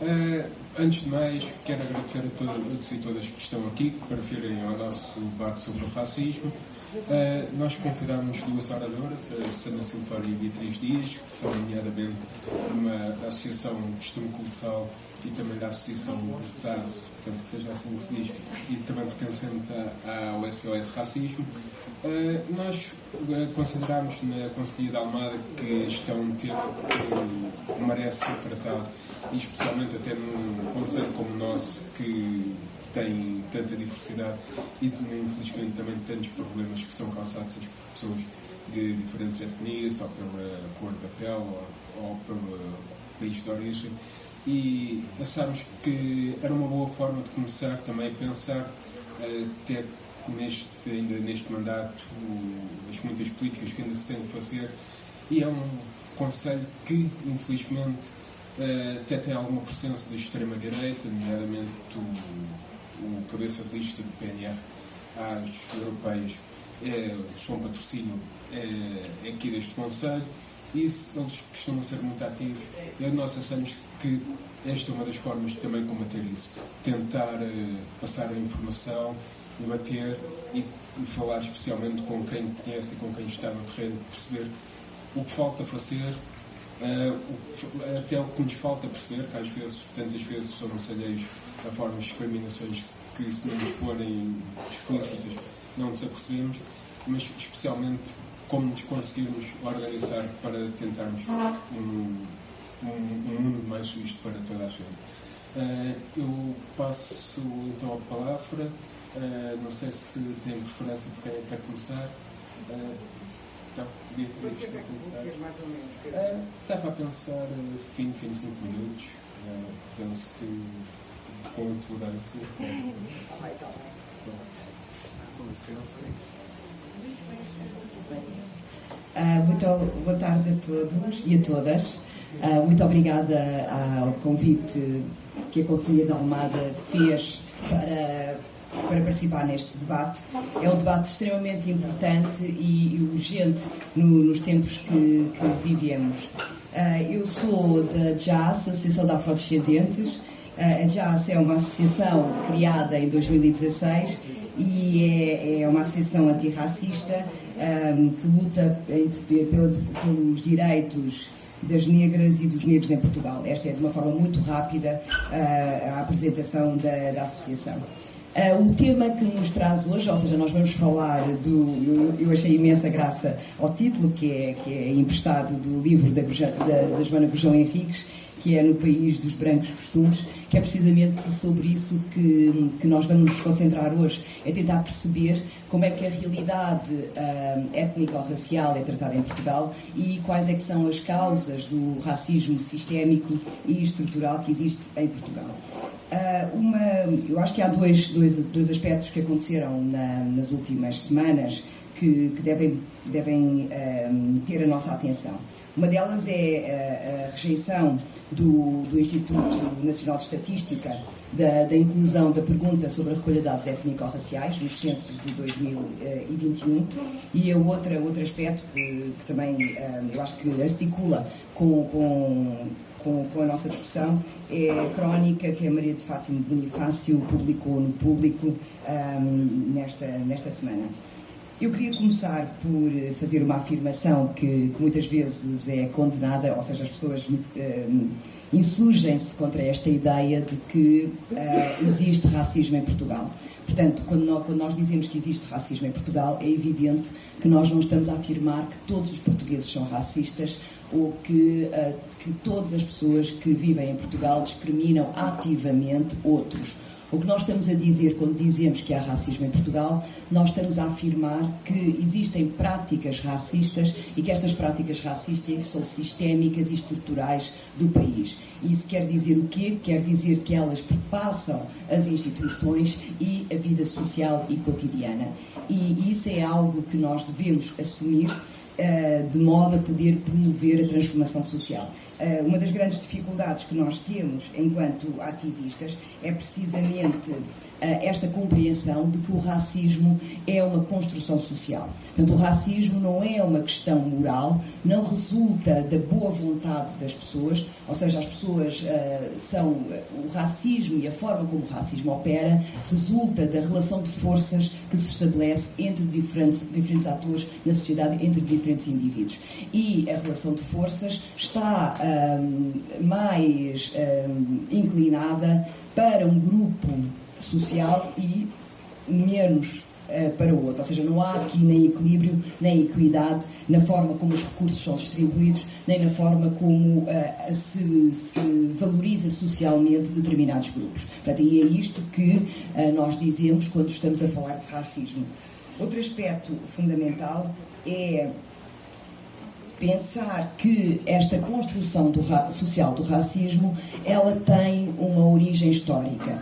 Uh, antes de mais, quero agradecer a todos e todas que estão aqui para virem ao nosso debate sobre o racismo. Uh, nós convidámos duas oradoras, a Susana Silveira e a Beatriz Dias, que são, nomeadamente, uma da Associação Costume Colossal e também da Associação de SAS, penso que seja assim que se diz, e também pertencente ao SOS Racismo. Uh, nós uh, consideramos na Conselhia da Almada que este é um tema que merece ser tratado, e especialmente até num conselho como o nosso, que tanta diversidade e, infelizmente, também tantos problemas que são causados às pessoas de diferentes etnias, ou pela cor da pele, ou, ou pelo país de origem. E achamos que era uma boa forma de começar também a pensar, até neste, ainda neste mandato, as muitas políticas que ainda se têm de fazer, e é um Conselho que, infelizmente, eh, até tem alguma presença da extrema-direita, nomeadamente o cabeça de lista do PNR às europeias, é, João Patrocínio, é, é aqui deste Conselho, e eles costumam ser muito ativos. E nós achamos que esta é uma das formas de também combater isso. Tentar uh, passar a informação debater e, e, falar especialmente com quem conhece e com quem está no terreno, perceber o que falta fazer, uh, o, até o que nos falta perceber, que às vezes, tantas vezes, somos alheios a formas de discriminações que, se não nos forem explícitas, não nos apercebemos, mas especialmente como nos conseguirmos organizar para tentarmos um, um, um mundo mais justo para toda a gente. Uh, eu passo então a palavra Uh, não sei se tem preferência de quem é quer começar. Uh, então, uh, estava a pensar fim, fim de 5 minutos. Uh, penso que com tolerância. Então, com licença. Uh, muito boa tarde a todos e a todas. Uh, muito obrigada ao convite que a Conselhia da Almada fez para para participar neste debate. É um debate extremamente importante e urgente no, nos tempos que, que vivemos. Uh, eu sou da JAS, Associação de Afrodescendentes. Uh, a JAS é uma associação criada em 2016 e é, é uma associação antirracista um, que luta pelos direitos das negras e dos negros em Portugal. Esta é, de uma forma muito rápida, uh, a apresentação da, da associação. Uh, o tema que nos traz hoje, ou seja, nós vamos falar do. Eu, eu achei imensa graça ao título, que é, que é emprestado do livro da, da, da Joana Gujão Henriques, que é No País dos Brancos Costumes, que é precisamente sobre isso que, que nós vamos nos concentrar hoje, é tentar perceber como é que a realidade uh, étnico-racial é tratada em Portugal e quais é que são as causas do racismo sistémico e estrutural que existe em Portugal. Uh, uma, eu acho que há dois, dois, dois aspectos que aconteceram na, nas últimas semanas que, que devem, devem uh, ter a nossa atenção. Uma delas é a, a rejeição do, do, Instituto Nacional de Estatística da, da, inclusão da pergunta sobre a recolha de dados étnico-raciais nos censos de 2021 e a outra, outro aspecto que, que também uh, eu acho que articula com, com com, com, a nossa discussão é a crónica que a Maria de Fátima Bonifácio publicou no público um, nesta, nesta semana. Eu queria começar por fazer uma afirmação que, que muitas vezes é condenada, ou seja, as pessoas um, insurgem-se contra esta ideia de que uh, existe racismo em Portugal. Portanto, quando nós, quando nós, dizemos que existe racismo em Portugal, é evidente que nós não estamos a afirmar que todos os portugueses são racistas ou que, uh, que todas as pessoas que vivem em Portugal discriminam ativamente outros. O que nós estamos a dizer quando dizemos que há racismo em Portugal, nós estamos a afirmar que existem práticas racistas e que estas práticas racistas são sistémicas e estruturais do país. Isso quer dizer o quê? Quer dizer que elas perpassam as instituições e a vida social e cotidiana. E isso é algo que nós devemos assumir eh, de modo a poder promover a transformação social. Eh, uma das grandes dificuldades que nós temos enquanto ativistas é precisamente esta compreensão de que o racismo é uma construção social. Portanto, o racismo não é uma questão moral, não resulta da boa vontade das pessoas, ou seja, as pessoas uh, são. O racismo e a forma como o racismo opera resulta da relação de forças que se estabelece entre diferentes, diferentes atores na sociedade, entre diferentes indivíduos. E a relação de forças está um, mais um, inclinada para um grupo social e menos uh, para o outro. Ou seja, não há aqui nem equilíbrio, nem equidade na forma como os recursos são distribuídos, nem na forma como uh, se, se, valoriza socialmente determinados grupos. Portanto, e é isto que uh, nós dizemos quando estamos a falar de racismo. Outro aspecto fundamental é pensar que esta construção do social do racismo ela tem uma origem histórica.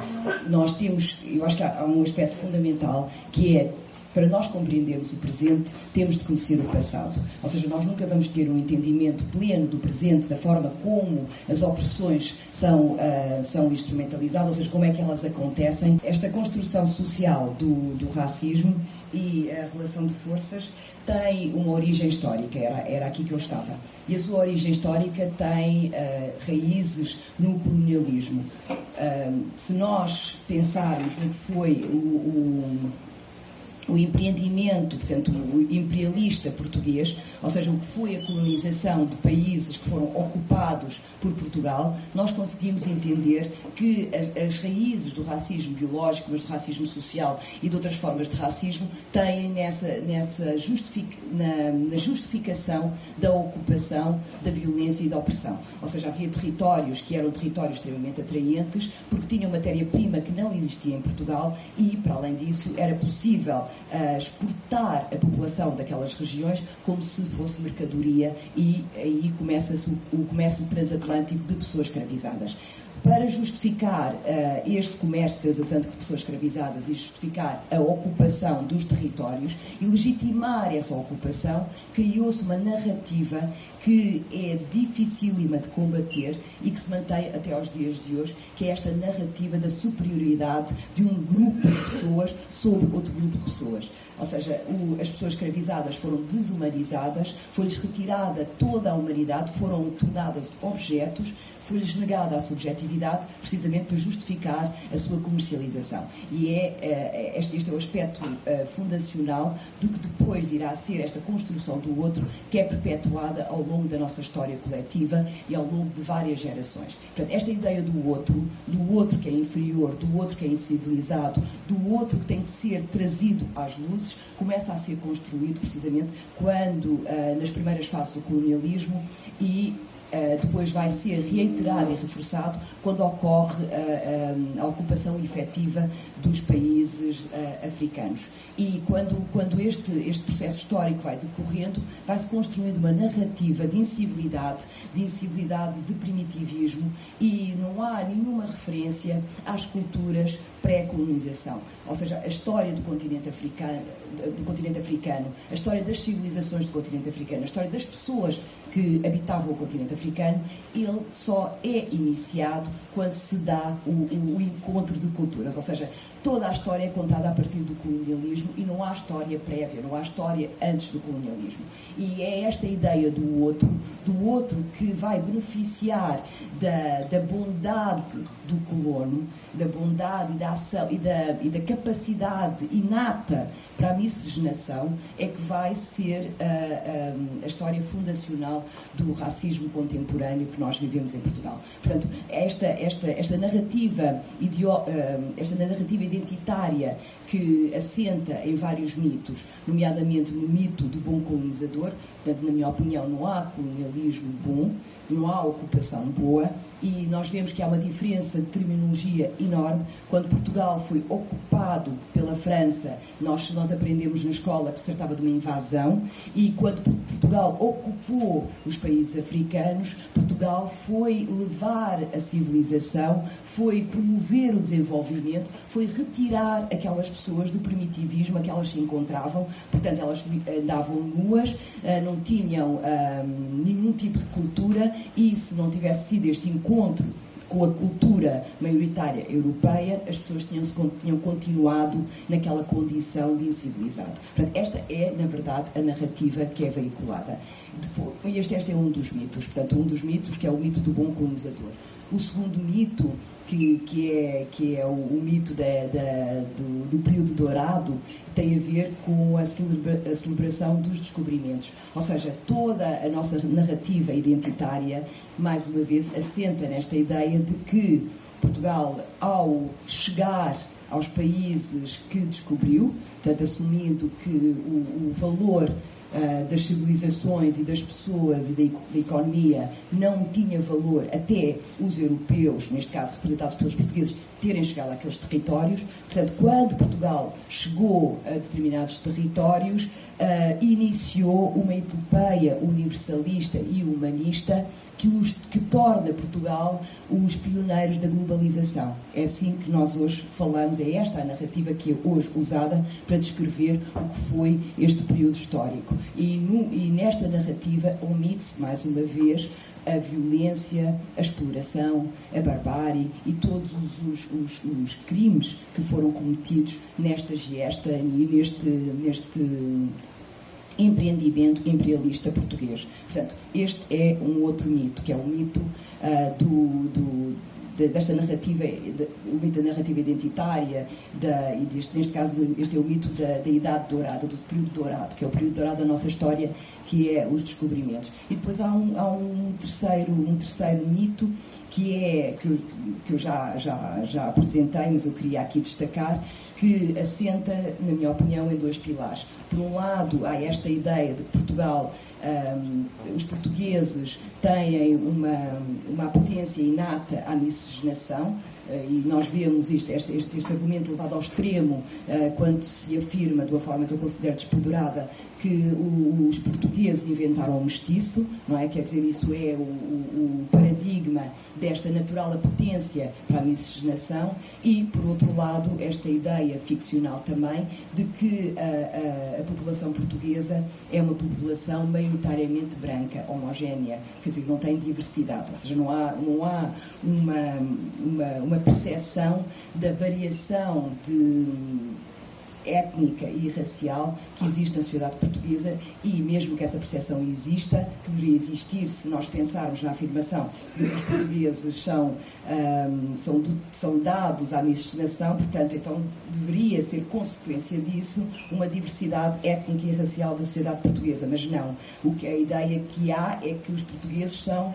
Nós temos, eu acho que há um aspecto fundamental que é para nós compreendermos o presente, temos de conhecer o passado. Ou seja, nós nunca vamos ter um entendimento pleno do presente, da forma como as opressões são, uh, são instrumentalizadas, ou seja, como é que elas acontecem. Esta construção social do, do racismo e a relação de forças tem uma origem histórica, era, era aqui que eu estava. E a sua origem histórica tem uh, raízes no colonialismo. Uh, se nós pensarmos no que foi o, o o empreendimento, portanto, o imperialista português, ou seja, o que foi a colonização de países que foram ocupados por Portugal, nós conseguimos entender que as raízes do racismo biológico, mas do racismo social e de outras formas de racismo têm nessa, nessa justific, na, na justificação da ocupação, da violência e da opressão. Ou seja, havia territórios que eram territórios extremamente atraentes porque tinham matéria-prima que não existia em Portugal e, para além disso, era possível uh, exportar a população daquelas regiões como se fosse mercadoria e aí começa-se o, o comércio transatlântico de pessoas escravizadas para justificar uh, este comércio transatlântico de pessoas escravizadas e justificar a ocupação dos territórios e legitimar essa ocupação, criou-se uma narrativa que é dificílima de combater e que se mantém até aos dias de hoje, que é esta narrativa da superioridade de um grupo de pessoas sobre outro grupo de pessoas. Ou seja, o, as pessoas escravizadas foram desumanizadas, foi-lhes retirada toda a humanidade, foram tornadas objetos, foi-lhes negada a subjetividade, precisamente para justificar a sua comercialização. E é, é este, este é o aspecto uh, fundacional do que depois irá ser esta construção do outro, que é perpetuada ao longo da nossa história coletiva e ao longo de várias gerações. Portanto, esta ideia do outro, do outro que é inferior, do outro que é incivilizado, do outro que tem de ser trazido às luzes, começa a ser construído precisamente quando, uh, nas primeiras fases do colonialismo e Uh, depois vai ser reiterado e reforçado quando ocorre uh, a ocupação efetiva dos países africanos. E quando, quando este, este processo histórico vai decorrendo, vai-se construindo uma narrativa de incivilidade, de incivilidade, de primitivismo, e não há nenhuma referência às culturas pré-colonização. Ou seja, a história do continente africano, do continente africano, a história das civilizações do continente africano, a história das pessoas que habitavam o continente africano, ele só é iniciado quando se dá o, o, o encontro de culturas. Ou seja, toda a história é contada a partir do colonialismo e não há história prévia, não há história antes do colonialismo. E é esta ideia do outro, do outro que vai beneficiar da, da bondade do colono, da bondade e da ação e da, e da capacidade inata para a miscigenação, é que vai ser a, a, a história fundacional do racismo contemporâneo que nós vivemos em Portugal. Portanto, esta, esta, esta narrativa idio, esta narrativa identitária que assenta em vários mitos, nomeadamente no mito do bom colonizador, portanto, na minha opinião, não há colonialismo bom, não há ocupação boa, e nós vemos que há uma diferença de terminologia enorme. Quando Portugal foi ocupado pela França, nós, nós aprendemos na escola que se tratava de uma invasão, e quando Portugal ocupou os países africanos, Portugal foi levar a civilização, foi promover o desenvolvimento, foi retirar aquelas pessoas do primitivismo a que elas se encontravam, portanto, elas andavam nuas, eh, não tinham um, nenhum tipo de cultura, e se não tivesse sido este encontro com a cultura maioritária europeia, as pessoas tinham, tinham continuado naquela condição de incivilizado. Portanto, esta é, na verdade, a narrativa que é veiculada. Depois, este, este é um dos mitos, portanto, um dos mitos que é o mito do bom colonizador. O segundo mito que, que, é, que é o, o mito da, da, do, do, período dourado, tem a ver com a, celebra, a, celebração dos descobrimentos. Ou seja, toda a nossa narrativa identitária, mais uma vez, assenta nesta ideia de que Portugal, ao chegar aos países que descobriu, portanto, assumindo que o, o valor uh, das civilizações e das pessoas e da, da, economia não tinha valor até os europeus, neste caso representados pelos portugueses, terem chegado àqueles territórios. Portanto, quando Portugal chegou a determinados territórios, uh, iniciou uma epopeia universalista e humanista que, os, que torna Portugal os pioneiros da globalização. É assim que nós hoje falamos, é esta a narrativa que é hoje usada para descrever o que foi este período histórico. E, no, e nesta narrativa omite-se, mais uma vez, a violência, a exploração, a barbárie e todos os, os, os crimes que foram cometidos nesta gesta e neste, neste empreendimento imperialista português. Portanto, este é um outro mito, que é o mito uh, do, do desta narrativa, o mito da narrativa identitária, da, e deste, neste caso este é o mito da, da, idade dourada, do período dourado, que é o período dourado da nossa história, que é os descobrimentos. E depois há um, há um terceiro, um terceiro mito que é que, que eu já, já, já apresentei, mas eu queria aqui destacar, que assenta, na minha opinião, em dois pilares. Por um lado, há esta ideia de que Portugal, um, os portugueses têm uma, uma apetência inata à miscigenação, eh, e nós vemos isto, este, este, este, argumento levado ao extremo uh, quando se afirma, de uma forma que eu considero despoderada, que os portugueses inventaram o mestiço, não é? Quer dizer, isso é o, o, paradigma desta natural apetência para a miscigenação e, por outro lado, esta ideia ficcional também de que a, a, a população portuguesa é uma população maioritariamente branca, homogénea, quer dizer, não tem diversidade, ou seja, não há, não há uma, uma uma percepção da variação de étnica e racial que existe na sociedade portuguesa e mesmo que essa percepção exista, que deveria existir se nós pensarmos na afirmação de que os portugueses são, um, são, são dados à miscigenação, portanto, então deveria ser consequência disso uma diversidade étnica e racial da sociedade portuguesa, mas não. O que a ideia que há é que os portugueses são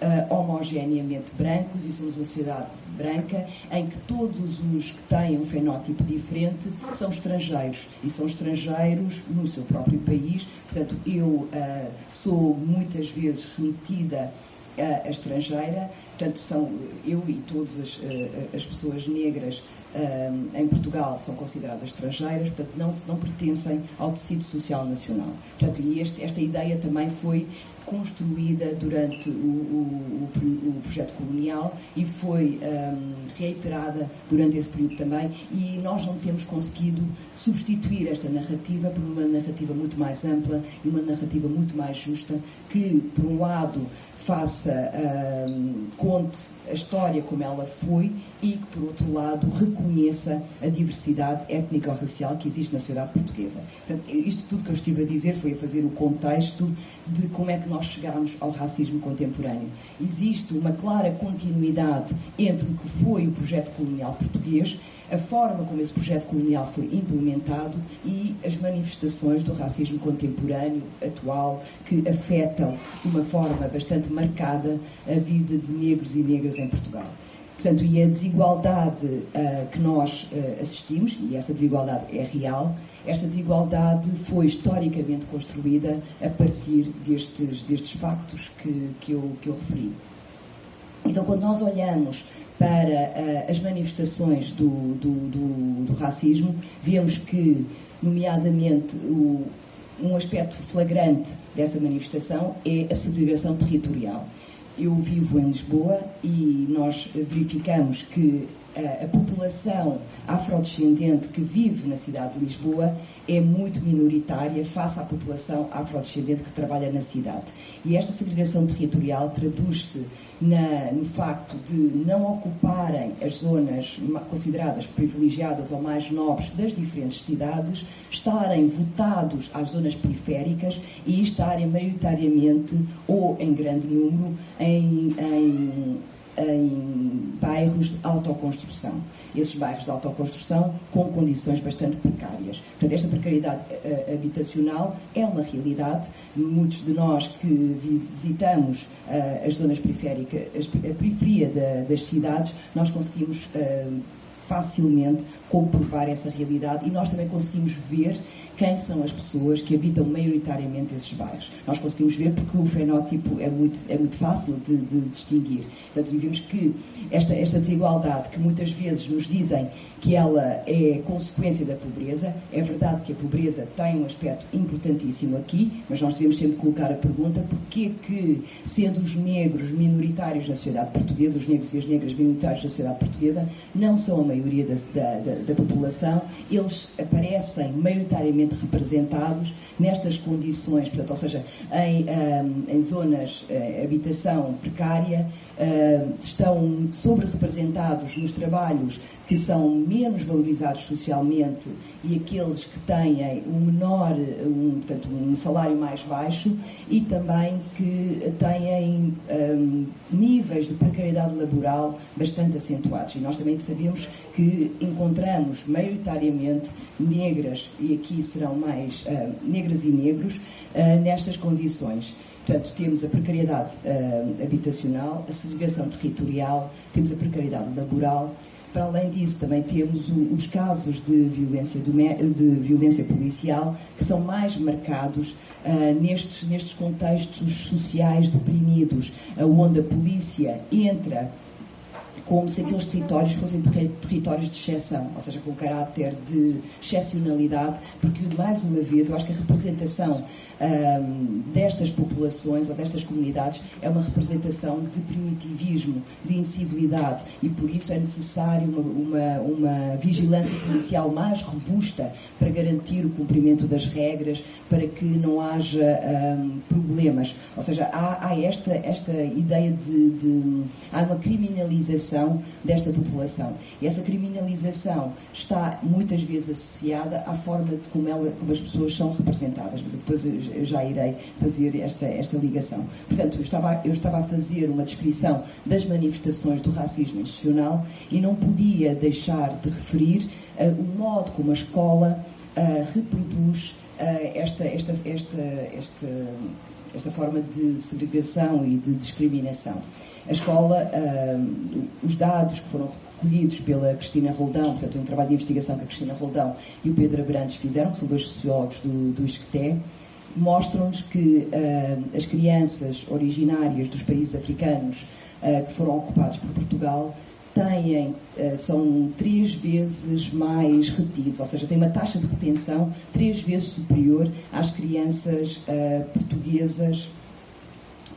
uh, homogeneamente brancos e somos uma sociedade branca em que todos os que têm um fenótipo diferente são estrangeiros e são estrangeiros no seu próprio país. Portanto, eu uh, sou muitas vezes remetida a, a estrangeira, portanto, são eu e todas as, uh, as pessoas negras um, em Portugal são consideradas estrangeiras, portanto não, não pertencem ao tecido social nacional. Portanto, e este, esta ideia também foi construída durante o, o, o, projeto colonial e foi um, reiterada durante esse período também e nós não temos conseguido substituir esta narrativa por uma narrativa muito mais ampla e uma narrativa muito mais justa que, por um lado, faça, um, conte a história como ela foi e que, por outro lado, reconheça a diversidade étnico-racial que existe na sociedade portuguesa. Portanto, isto tudo que eu estive a dizer foi a fazer o contexto de como é que nós chegamos ao racismo contemporâneo. Existe uma clara continuidade entre o que foi o projeto colonial português a forma como esse projeto colonial foi implementado e as manifestações do racismo contemporâneo, atual, que afetam de uma forma bastante marcada a vida de negros e negras em Portugal. Portanto, e a desigualdade uh, que nós uh, assistimos, e essa desigualdade é real, esta desigualdade foi historicamente construída a partir destes, destes factos que, que, eu, que eu referi. Então, quando nós olhamos para uh, as manifestações do, do, do, do, racismo, vemos que, nomeadamente, o, um aspecto flagrante dessa manifestação é a segregação territorial. Eu vivo em Lisboa e nós verificamos que a, população afrodescendente que vive na cidade de Lisboa é muito minoritária face à população afrodescendente que trabalha na cidade. E esta segregação territorial traduz-se no facto de não ocuparem as zonas consideradas privilegiadas ou mais nobres das diferentes cidades, estarem votados às zonas periféricas e estarem maioritariamente ou em grande número em, em em bairros de autoconstrução. Esses bairros de autoconstrução com condições bastante precárias. Portanto, esta precariedade uh, habitacional é uma realidade. Muitos de nós que visitamos uh, as zonas periféricas, a periferia da, das cidades, nós conseguimos. Facilmente comprovar essa realidade e nós também conseguimos ver quem são as pessoas que habitam maioritariamente esses bairros. Nós conseguimos ver porque o fenótipo é muito, é muito fácil de, de distinguir. Portanto, vimos que esta, esta desigualdade, que muitas vezes nos dizem que ela é consequência da pobreza, é verdade que a pobreza tem um aspecto importantíssimo aqui, mas nós devemos sempre colocar a pergunta porquê que, sendo os negros minoritários na sociedade portuguesa, os negros e as negras minoritários na sociedade portuguesa, não são a maioria da, da, da, da população, eles aparecem maioritariamente representados nestas condições, portanto, ou seja, em, em zonas de uh, habitação precária, uh, estão sobre-representados nos trabalhos que são menos valorizados socialmente e aqueles que têm um menor, um, portanto, um salário mais baixo e também que têm um, níveis de precariedade laboral bastante acentuados. E nós também sabemos que encontramos maioritariamente negras, e aqui serão mais uh, negras e negros, uh, nestas condições. Portanto, temos a precariedade uh, habitacional, a segregação territorial, temos a precariedade laboral. Para além disso, também temos os casos de violência, de violência policial que são mais marcados uh, nestes, nestes contextos sociais deprimidos, onde a polícia entra como se aqueles territórios fossem territórios de exceção, ou seja, com caráter de excepcionalidade, porque, mais uma vez, eu acho que a representação um, destas populações ou destas comunidades é uma representação de primitivismo, de incivilidade e por isso é necessário uma, uma, uma vigilância policial mais robusta para garantir o cumprimento das regras, para que não haja um, problemas. Ou seja, há, há, esta, esta ideia de, de. há uma criminalização desta população. E essa criminalização está muitas vezes associada à forma de como, ela, como as pessoas são representadas. Mas depois já irei fazer esta, esta ligação. Portanto, eu estava, eu estava a fazer uma descrição das manifestações do racismo institucional e não podia deixar de referir uh, o modo como a escola uh, reproduz uh, esta, esta, esta, esta, esta forma de segregação e de discriminação. A escola, os dados que foram recolhidos pela Cristina Roldão, portanto, um trabalho de investigação que a Cristina Roldão e o Pedro Abrantes fizeram, que são dois sociólogos do, do ISCTE, mostram-nos que uh, as crianças originárias dos países africanos uh, que foram ocupados por Portugal têm, uh, são três vezes mais retidos, ou seja, têm uma taxa de retenção três vezes superior às crianças portuguesas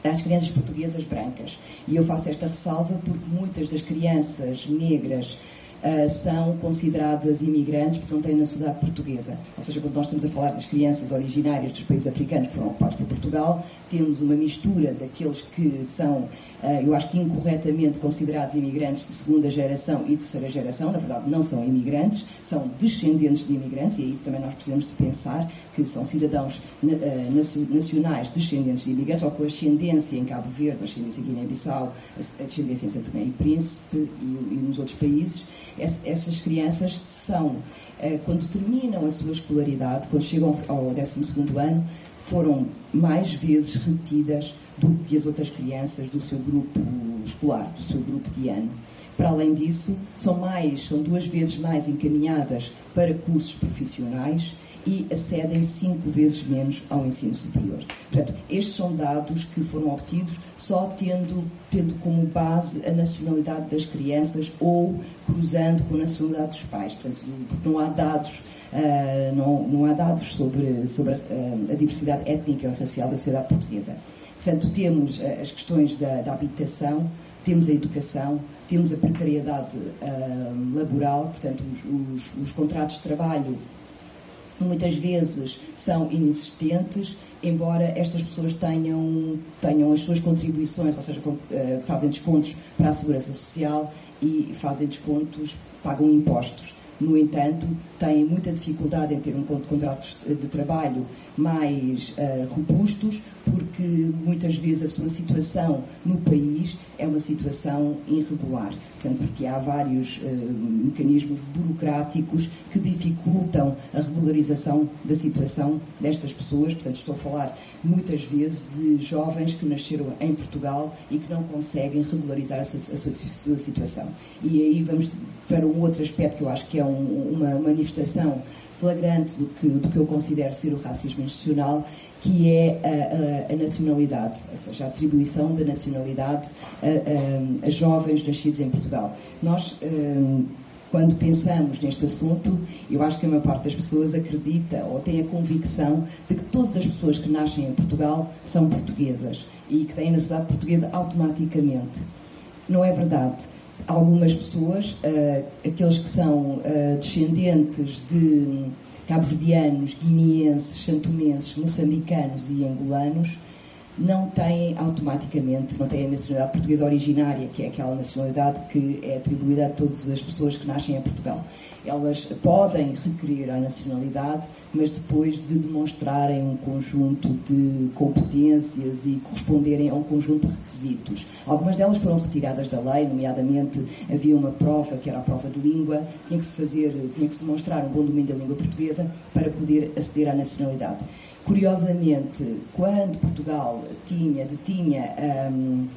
às crianças portuguesas brancas. E eu faço esta ressalva porque muitas das crianças negras uh, são consideradas imigrantes porque não têm nacionalidade portuguesa. Ou seja, quando nós estamos a falar das crianças originárias dos países africanos que foram ocupados por Portugal, temos uma mistura daqueles que são, eu acho que incorretamente considerados imigrantes de segunda geração e terceira geração, na verdade não são imigrantes, são descendentes de imigrantes, e é isso também nós precisamos de pensar, que são cidadãos uh, nacionais descendentes de imigrantes, ou com ascendência em Cabo Verde, ascendência em Guiné-Bissau, ascendência em Santo Tomé e Príncipe e, nos outros países, essas crianças são, eh, quando terminam a sua escolaridade, quando chegam ao 12 ano, foram mais vezes retidas do que as outras crianças do seu grupo escolar, do seu grupo de ano. Para além disso, são mais, são duas vezes mais encaminhadas para cursos profissionais e acedem cinco vezes menos ao ensino superior. Portanto, estes são dados que foram obtidos só tendo, tendo como base a nacionalidade das crianças ou cruzando com a nacionalidade dos pais. Portanto, não há dados Uh, não, não, há dados sobre, sobre a, uh, a, diversidade étnica e racial da sociedade portuguesa. Portanto, temos uh, as questões da, da habitação, temos a educação, temos a precariedade uh, laboral, portanto, os, os, os contratos de trabalho muitas vezes são inexistentes, embora estas pessoas tenham, tenham as suas contribuições, ou seja, fazem descontos para a segurança social e fazem descontos, pagam impostos. No entanto, têm muita dificuldade em ter um contrato de trabalho mais uh, robustos, porque muitas vezes a sua situação no país é uma situação irregular. Portanto, porque há vários uh, mecanismos burocráticos que dificultam a regularização da situação destas pessoas. Portanto, estou a falar muitas vezes de jovens que nasceram em Portugal e que não conseguem regularizar a sua, a sua, a sua situação. E aí vamos para um outro aspecto que eu acho que é um, uma manifestação flagrante do que, do que eu considero ser o racismo institucional, que é a, a, a nacionalidade, ou seja, a atribuição da nacionalidade a, a jovens nascidos em Portugal. Nós, hum, quando pensamos neste assunto, eu acho que a maior parte das pessoas acredita ou tem a convicção de que todas as pessoas que nascem em Portugal são portuguesas e que têm a nacionalidade portuguesa automaticamente. Não é verdade algumas pessoas, uh, aqueles que são uh, descendentes de cabo-verdianos, guineenses, santomenses, moçambicanos e angolanos, não têm automaticamente, não têm a nacionalidade portuguesa originária, que é aquela nacionalidade que é atribuída a todas as pessoas que nascem em Portugal. Elas podem requerer a nacionalidade, mas depois de demonstrarem um conjunto de competências e corresponderem a um conjunto de requisitos. Algumas delas foram retiradas da lei, nomeadamente havia uma prova, que era a prova de língua, tinha que se fazer, tinha que se demonstrar um bom domínio da língua portuguesa para poder aceder à nacionalidade. Curiosamente, quando Portugal tinha, detinha um,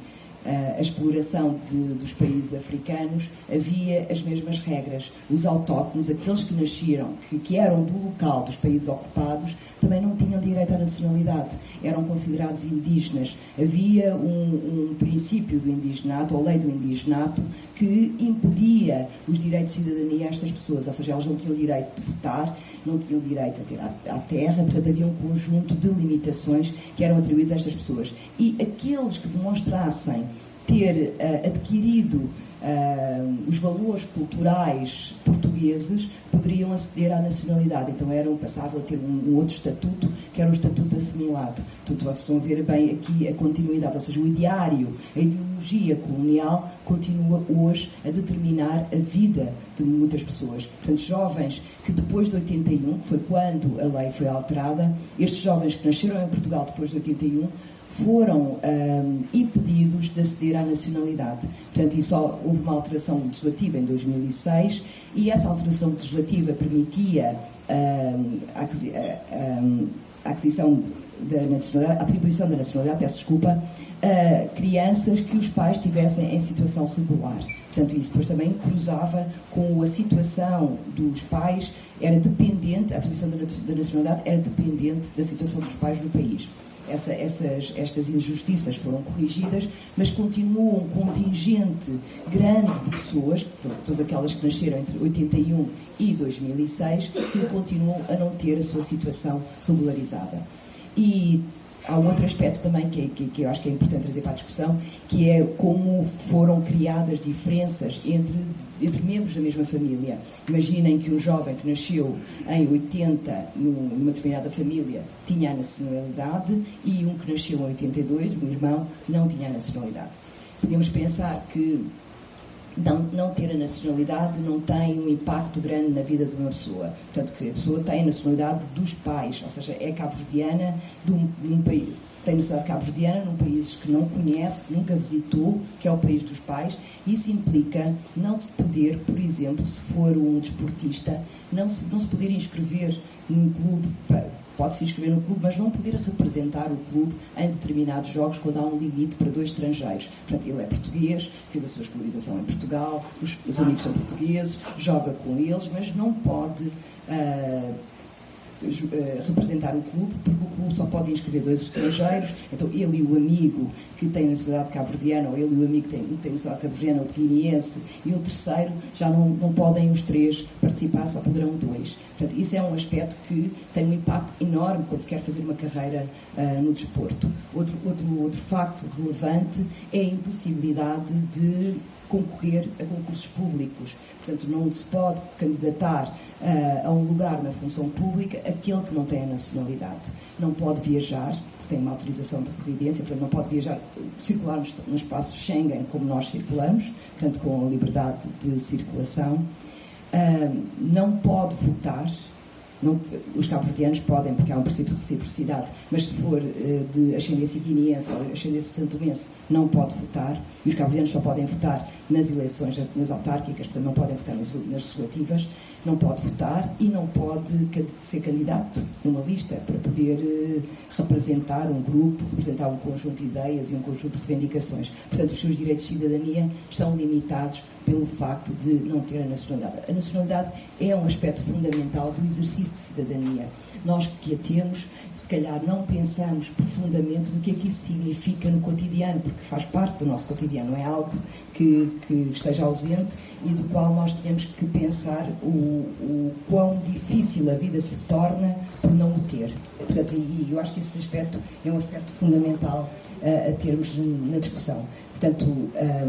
a exploração de, dos países africanos, havia as mesmas regras. Os autóctones, aqueles que nasceram, que, que eram do local dos países ocupados, também não tinham direito à nacionalidade, eram considerados indígenas. Havia um, um princípio do indigenato, ou lei do indigenato, que impedia os direitos de cidadania a estas pessoas, ou seja, elas não tinham direito de votar, não tinham direito a ter à terra, portanto havia um conjunto de limitações que eram atribuídas a estas pessoas. E aqueles que demonstrassem ter uh, adquirido uh, os valores culturais portugueses poderiam aceder à nacionalidade. Então eram, passavam a ter um, um, outro estatuto, que era o estatuto assimilado. Portanto, vocês estão a ver bem aqui a continuidade, ou seja, o ideário, a ideologia colonial continua hoje a determinar a vida de muitas pessoas. Portanto, jovens que depois de 81, que foi quando a lei foi alterada, estes jovens que nasceram em Portugal depois de 81, foram um, impedidos de aceder à nacionalidade. Portanto, isso houve uma alteração legislativa em 2006 e essa alteração legislativa permitia um, a, aquisição da nacionalidade, a atribuição da nacionalidade, peço desculpa, a crianças que os pais tivessem em situação regular. Portanto, isso depois também cruzava com a situação dos pais, era dependente, a atribuição da nacionalidade era dependente da situação dos pais no país essa, essas, estas injustiças foram corrigidas, mas continua um contingente grande de pessoas, todas aquelas que nasceram entre 81 e 2006, que continuam a não ter a sua situação regularizada. E há outro aspecto também que, que, que, eu acho que é importante trazer para a discussão, que é como foram criadas diferenças entre, entre membros da mesma família. Imaginem que um jovem que nasceu em 80 numa determinada família tinha a nacionalidade e um que nasceu em 82, um irmão, não tinha a nacionalidade. Podemos pensar que não, não ter a nacionalidade não tem um impacto grande na vida de uma pessoa. Portanto, que a pessoa tem a nacionalidade dos pais, ou seja, é cabo-verdiana de um, de um país tem nacionalidade cabo-verdiana num país que não conhece, que nunca visitou, que é o país dos pais. Isso implica não se poder, por exemplo, se for um desportista, não se, não se poder inscrever num clube pode se inscrever no clube, mas não poder representar o clube em determinados jogos quando há um limite para dois estrangeiros. Portanto, ele é português, fez a sua escolarização em Portugal, os, os amigos são portugueses, joga com eles, mas não pode. Uh, representar o clube, porque o clube só pode inscrever dois estrangeiros, então ele e o amigo que tem nacionalidade cabo-verdiana, ou ele e o amigo que tem, que tem nacionalidade cabo-verdiana ou guineense, e um terceiro, já não, não podem os três participar, só poderão dois. Portanto, isso é um aspecto que tem um impacto enorme quando se quer fazer uma carreira uh, no desporto. Outro, outro, outro facto relevante é a impossibilidade de concorrer a concursos públicos. Portanto, não se pode candidatar uh, a um lugar na função pública aquele que não tem a nacionalidade. Não pode viajar, porque tem uma autorização de residência, portanto, não pode viajar, circular no espaço Schengen como nós circulamos, portanto, com a liberdade de circulação. Uh, não pode votar, não, os cabo-verdianos podem, porque há um princípio de reciprocidade, mas se for uh, de ascendência guineense ou ascendência santomense, não pode votar. E os cabo-verdianos só podem votar nas eleições, nas autárquicas, portanto, não podem votar nas, legislativas. Não pode votar e não pode ser candidato numa lista para poder uh, representar um grupo, representar um conjunto de ideias e um conjunto de reivindicações. Portanto, os seus direitos de cidadania estão limitados pelo facto de não ter a nacionalidade. A nacionalidade é um aspecto fundamental do exercício de cidadania. Nós que a temos, se calhar não pensamos profundamente no que é que isso significa no cotidiano, porque faz parte do nosso cotidiano, não é algo que, que esteja ausente e do qual nós temos que pensar o, o quão difícil a vida se torna por não o ter. Portanto, e, eu acho que esse aspecto é um aspecto fundamental uh, a termos na discussão. Portanto, um, eh,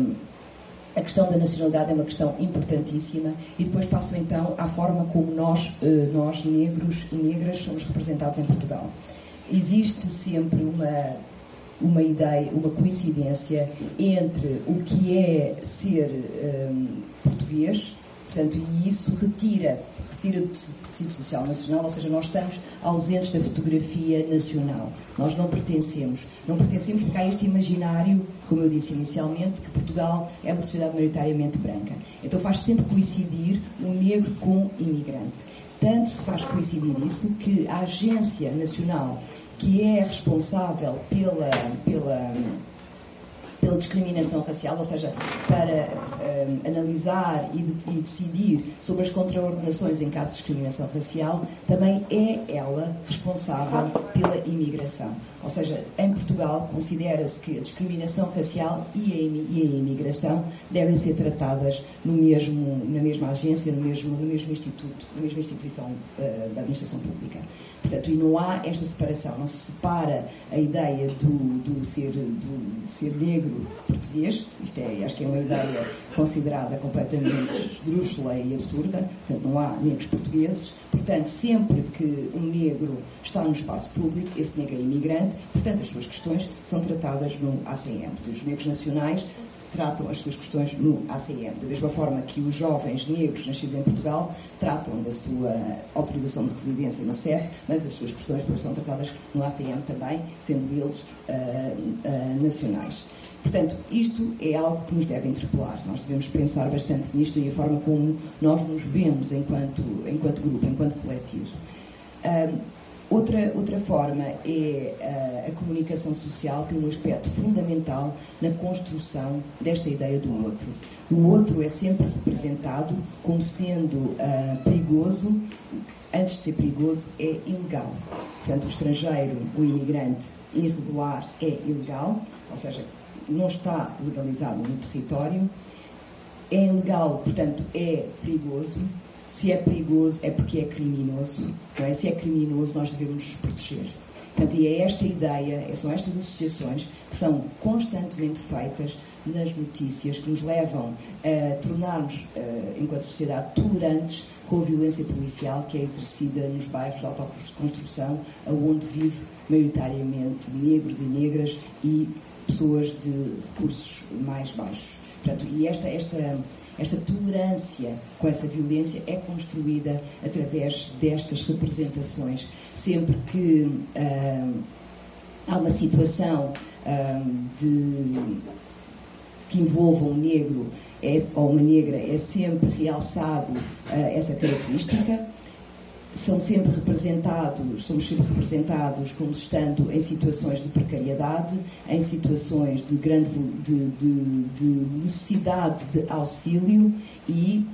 a questão da nacionalidade é uma questão importantíssima e depois passo então à forma como nós, eh, nós negros e negras, somos representados em Portugal. Existe sempre uma, uma ideia, uma coincidência entre o que é ser um, português, portanto, e isso retira retira do tecido social nacional, ou seja, nós estamos ausentes da fotografia nacional. Nós não pertencemos. Não pertencemos porque há este imaginário, como eu disse inicialmente, que Portugal é uma sociedade maioritariamente branca. Então faz sempre coincidir o negro com imigrante. Tanto se faz coincidir isso que a Agência Nacional, que é responsável pela, pela pela discriminação racial, ou seja, para um, analisar e, de, e, decidir sobre as contraordenações em caso de discriminação racial, também é ela responsável pela imigração. Ou seja, em Portugal considera-se que a discriminação racial e a, imigração devem ser tratadas no mesmo, na mesma agência, no mesmo, no mesmo instituto, na mesma instituição uh, da administração pública. Portanto, e não há esta separação, não se separa a ideia do, do, ser, do ser negro português, isto é, acho que é uma ideia considerada completamente esdrúxula e absurda, portanto, não há negros portugueses, portanto, sempre que um negro está no espaço público, esse negro é imigrante, portanto, as suas questões são tratadas no ACM. Os negros nacionais tratam as suas questões no ACM. Da mesma forma que os jovens negros nascidos em Portugal tratam da sua autorização de residência no CEF, mas as suas questões depois são tratadas no ACM também, sendo eles uh, uh, nacionais. Portanto, isto é algo que nos deve interpelar. Nós devemos pensar bastante nisto e a forma como nós nos vemos enquanto, enquanto grupo, enquanto coletivo. Uh, Outra, outra forma é a, eh, a comunicação social tem um aspecto fundamental na construção desta ideia do outro. O outro é sempre representado como sendo uh, perigoso, antes de ser perigoso, é ilegal. Portanto, o estrangeiro, o imigrante irregular é ilegal, ou seja, não está legalizado no território, é ilegal, portanto, é perigoso se é perigoso é porque é criminoso, não é? Se é criminoso, nós devemos nos proteger. Portanto, e é esta ideia, são estas associações que são constantemente feitas nas notícias que nos levam a tornarmos, eh, enquanto sociedade, tolerantes com a violência policial que é exercida nos bairros de autoconstrução, onde vive maioritariamente negros e negras e pessoas de recursos mais baixos. Portanto, e esta, esta esta tolerância com essa violência é construída através destas representações. Sempre que ah, há uma situação ah, de, que envolva um negro é, ou uma negra, é sempre realçado ah, essa característica são sempre representados, somos sempre representados como estando em situações de precariedade, em situações de grande de, de, de necessidade de auxílio e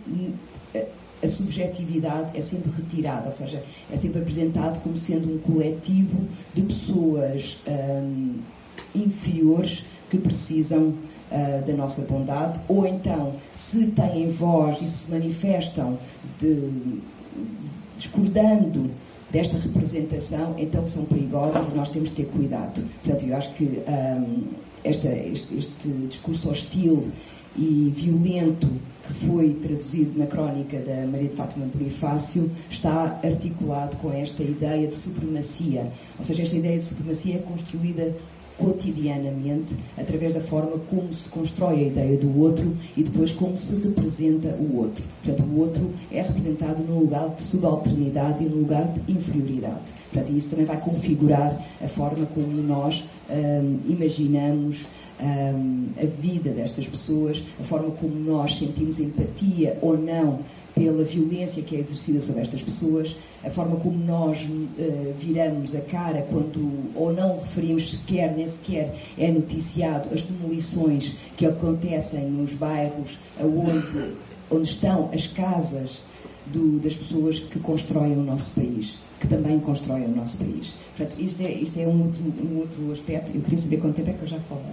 a subjetividade é sempre retirada, ou seja, é sempre apresentado como sendo um coletivo de pessoas um, inferiores que precisam uh, da nossa bondade, ou então, se têm voz e se manifestam de, discordando desta representação, então são perigosas e nós temos de ter cuidado. Portanto, eu acho que um, esta, este, este discurso hostil e violento que foi traduzido na crónica da Maria de Fátima Bonifácio está articulado com esta ideia de supremacia. Ou seja, esta ideia de supremacia é construída cotidianamente através da forma como se constrói a ideia do outro e depois como se representa o outro. Portanto, o outro é representado num lugar de subalternidade e num lugar de inferioridade. Portanto, isso também vai configurar a forma como nós hum, imaginamos hum, a vida destas pessoas, a forma como nós sentimos empatia ou não pela violência que é exercida sobre estas pessoas, a forma como nós uh, viramos a cara quando ou não referimos sequer, nem sequer é noticiado as demolições que acontecem nos bairros onde, onde estão as casas do, das pessoas que constroem o nosso país, que também constroem o nosso país. Portanto, isto é, isto é um, outro, um outro aspecto. Eu queria saber quanto tempo é que eu já falei.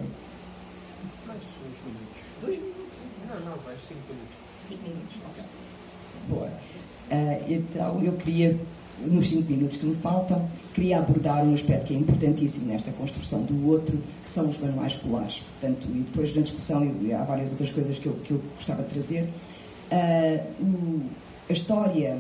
Mais uns minutos. Dois minutos? Não, não, mais cinco minutos. Cinco minutos. Boa. Uh, então, eu queria, nos cinco minutos que me faltam, queria abordar um aspecto que é importantíssimo nesta construção do outro, que são os manuais escolares. Portanto, e depois na discussão e há várias outras coisas que eu, que eu gostava de trazer. Uh, o, a história,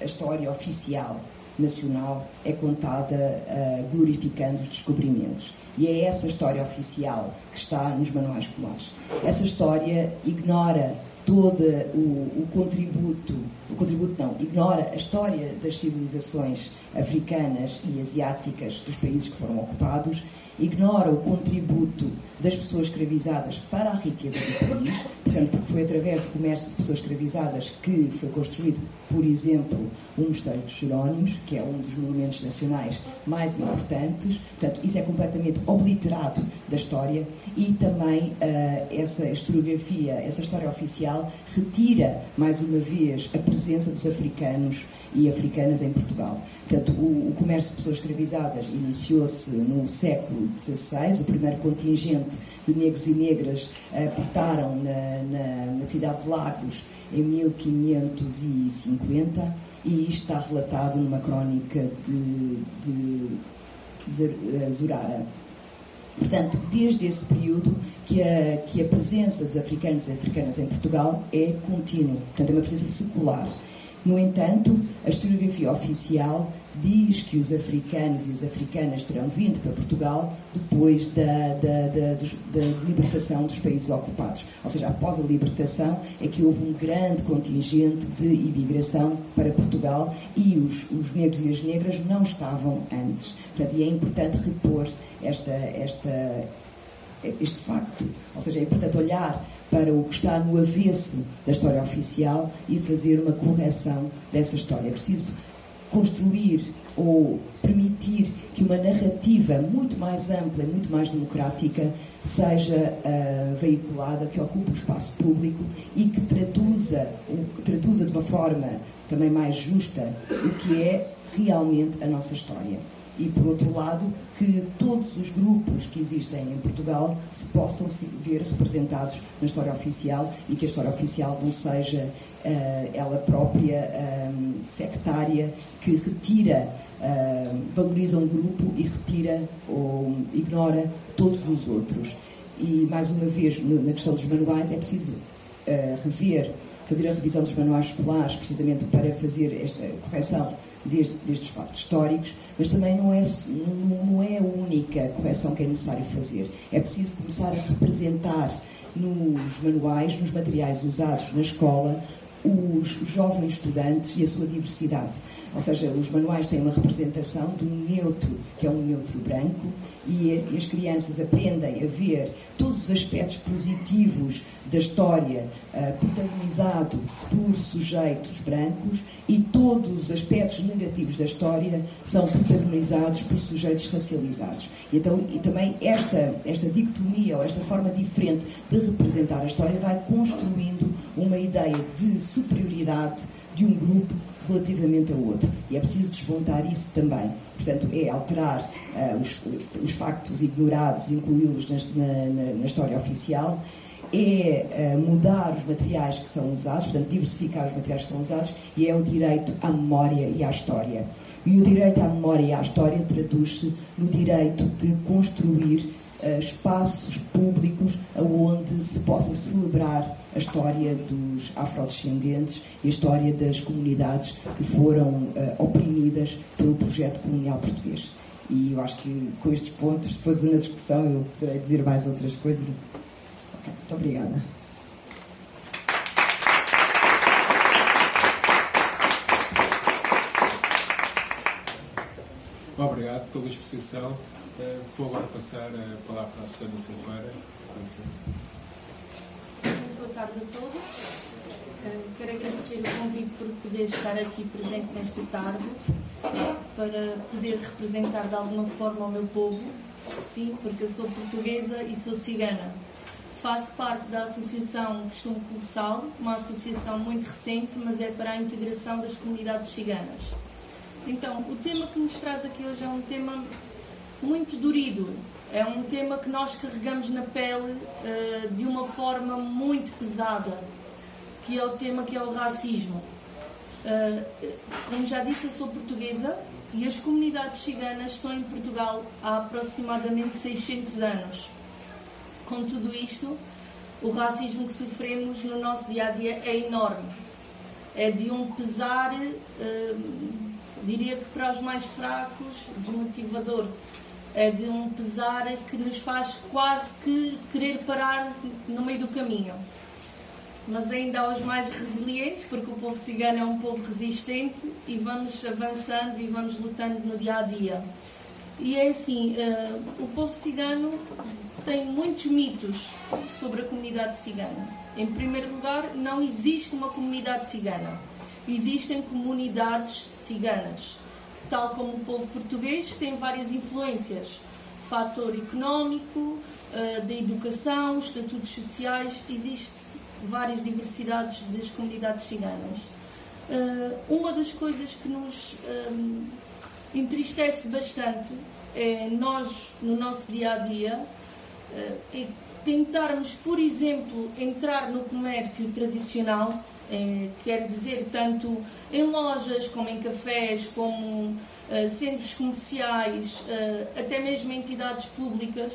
a história oficial nacional é contada uh, glorificando os descobrimentos. E é essa história oficial que está nos manuais escolares. Essa história ignora todo o, o, contributo, o contributo não, ignora a história das civilizações africanas e asiáticas dos países que foram ocupados ignora o contributo das pessoas escravizadas para a riqueza do país, portanto, porque foi através do comércio de pessoas escravizadas que foi construído, por exemplo, o Mosteiro dos Jerónimos, que é um dos monumentos nacionais mais importantes, portanto, isso é completamente obliterado da história. E também uh, essa historiografia, essa história oficial, retira, mais uma vez, a presença dos africanos e africanas em Portugal. Portanto, o, o comércio de pessoas escravizadas iniciou-se no século XVI, o primeiro contingente de negros e negras uh, portaram na, na, na cidade de Lagos em 1550 e isto está relatado numa crónica de, de eh, Zurara. Portanto, desde esse período que a, que a presença dos africanos e africanas em Portugal é contínua, portanto é uma presença secular. No entanto, a historiografia oficial diz que os africanos e as africanas terão vindo para Portugal depois da, da, da, da, libertação dos países ocupados. Ou seja, após a libertação é que houve um grande contingente de imigração para Portugal e os, os negros e as negras não estavam antes. Portanto, e é importante repor esta, esta, este facto. Ou seja, é importante olhar para o que está no avesso da história oficial e fazer uma correção dessa história. É preciso construir ou permitir que uma narrativa muito mais ampla, muito mais democrática, seja uh, veiculada, que ocupe o espaço público e que traduza, que traduza de uma forma também mais justa o que é realmente a nossa história e, por outro lado, que todos os grupos que existem em Portugal se possam ver representados na história oficial e que a história oficial não seja uh, ela própria um, sectária que retira, uh, valoriza um grupo e retira ou ignora todos os outros. E, mais uma vez, na questão dos manuais, é preciso uh, rever, fazer a revisão dos manuais escolares, precisamente para fazer esta correção deste, destes factos históricos, mas também não é, não, não é a única correção que é necessário fazer. É preciso começar a representar nos manuais, nos materiais usados na escola, os jovens estudantes e a sua diversidade. Ou seja, os manuais têm uma representação de um neutro, que é um neutro branco, e as crianças aprendem a ver todos os aspectos positivos da história uh, protagonizado por sujeitos brancos e todos os aspectos negativos da história são protagonizados por sujeitos racializados. E, então, e também esta, esta dicotomia ou esta forma diferente de representar a história vai construindo uma ideia de superioridade de um grupo relativamente a outro. E é preciso desmontar isso também. Portanto, é alterar uh, os, os, factos ignorados, incluí-los na, na, na, história oficial, é uh, mudar os materiais que são usados, portanto, diversificar os materiais que são usados, e é o direito à memória e à história. E o direito à memória e à história traduz-se no direito de construir uh, espaços públicos onde se possa celebrar a história dos afrodescendentes e a história das comunidades que foram uh, oprimidas pelo projeto colonial português. E eu acho que com estes pontos, depois na discussão, eu poderei dizer mais outras coisas. Okay, muito obrigada. Obrigado pela exposição. Uh, vou agora passar a palavra à Susana Silveira. Com licença tarde a todos. Uh, quero agradecer o convite por poder estar aqui presente nesta tarde para poder representar de alguma forma o meu povo. Sim, porque eu sou portuguesa e sou cigana. Faço parte da Associação Costume Colossal, uma associação muito recente, mas é para a integração das comunidades ciganas. Então, o tema que nos traz aqui hoje é um tema muito durido, é um tema que nós carregamos na pele uh, de uma forma muito pesada, que é o tema que é o racismo. Uh, como já disse, eu sou portuguesa e as comunidades ciganas estão em Portugal há aproximadamente 600 anos. Com tudo isto, o racismo que sofremos no nosso dia a dia é enorme. É de um pesar, uh, diria que para os mais fracos, desmotivador é de um pesar que nos faz quase que querer parar no meio do caminho. Mas ainda há os mais resilientes, porque o povo cigano é um povo resistente e vamos avançando e vamos lutando no dia a dia. E é assim: uh, o povo cigano tem muitos mitos sobre a comunidade cigana. Em primeiro lugar, não existe uma comunidade cigana, existem comunidades ciganas tal como o povo português, tem várias influências. Fator económico, uh, da educação, estatutos sociais, existe várias diversidades das comunidades ciganas. Uh, uma das coisas que nos eh, entristece bastante é nós, no nosso dia a dia, tentarmos, por exemplo, entrar no comércio tradicional é, quer dizer, tanto em lojas, como em cafés, como uh, centros comerciais, uh, até mesmo entidades públicas,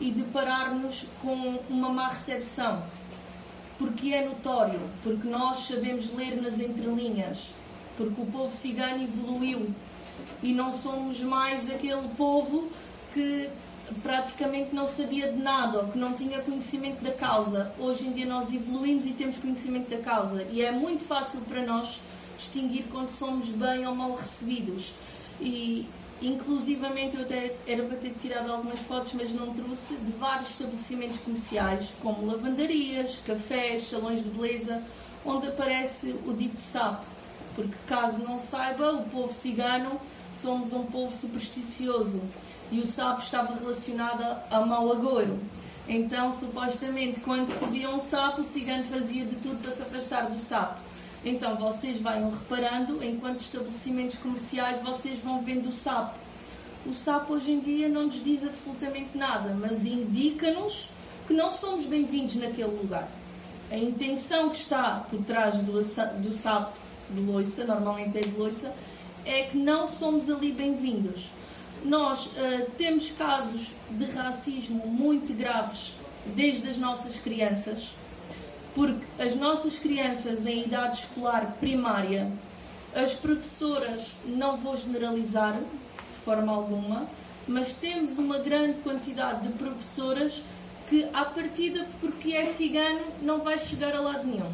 e deparar-nos com uma má recepção. Porque é notório, porque nós sabemos ler nas entrelinhas, porque o povo cigano evoluiu e não somos mais aquele povo que praticamente não sabia de nada ou que não tinha conhecimento da causa. Hoje em dia nós evoluímos e temos conhecimento da causa e é muito fácil para nós distinguir quando somos bem ou mal recebidos. E inclusivamente eu até era para ter tirado algumas fotos, mas não trouxe, de vários estabelecimentos comerciais, como lavandarias, cafés, salões de beleza, onde aparece o dito sapo. Porque caso não saiba, o povo cigano somos um povo supersticioso e o sapo estava relacionado a mau agouro. Então, supostamente, quando se via um sapo, o cigano fazia de tudo para se afastar do sapo. Então, vocês vão reparando, enquanto estabelecimentos comerciais, vocês vão vendo o sapo. O sapo hoje em dia não nos diz absolutamente nada, mas indica-nos que não somos bem-vindos naquele lugar. A intenção que está por trás do, do sapo de loiça, normalmente é de loiça, é que não somos ali bem-vindos nós uh, temos casos de racismo muito graves desde as nossas crianças, porque as nossas crianças em idade escolar primária, as professoras, não vou generalizar de forma alguma, mas temos uma grande quantidade de professoras que, à partida, porque é cigano, não vai chegar a lado nenhum.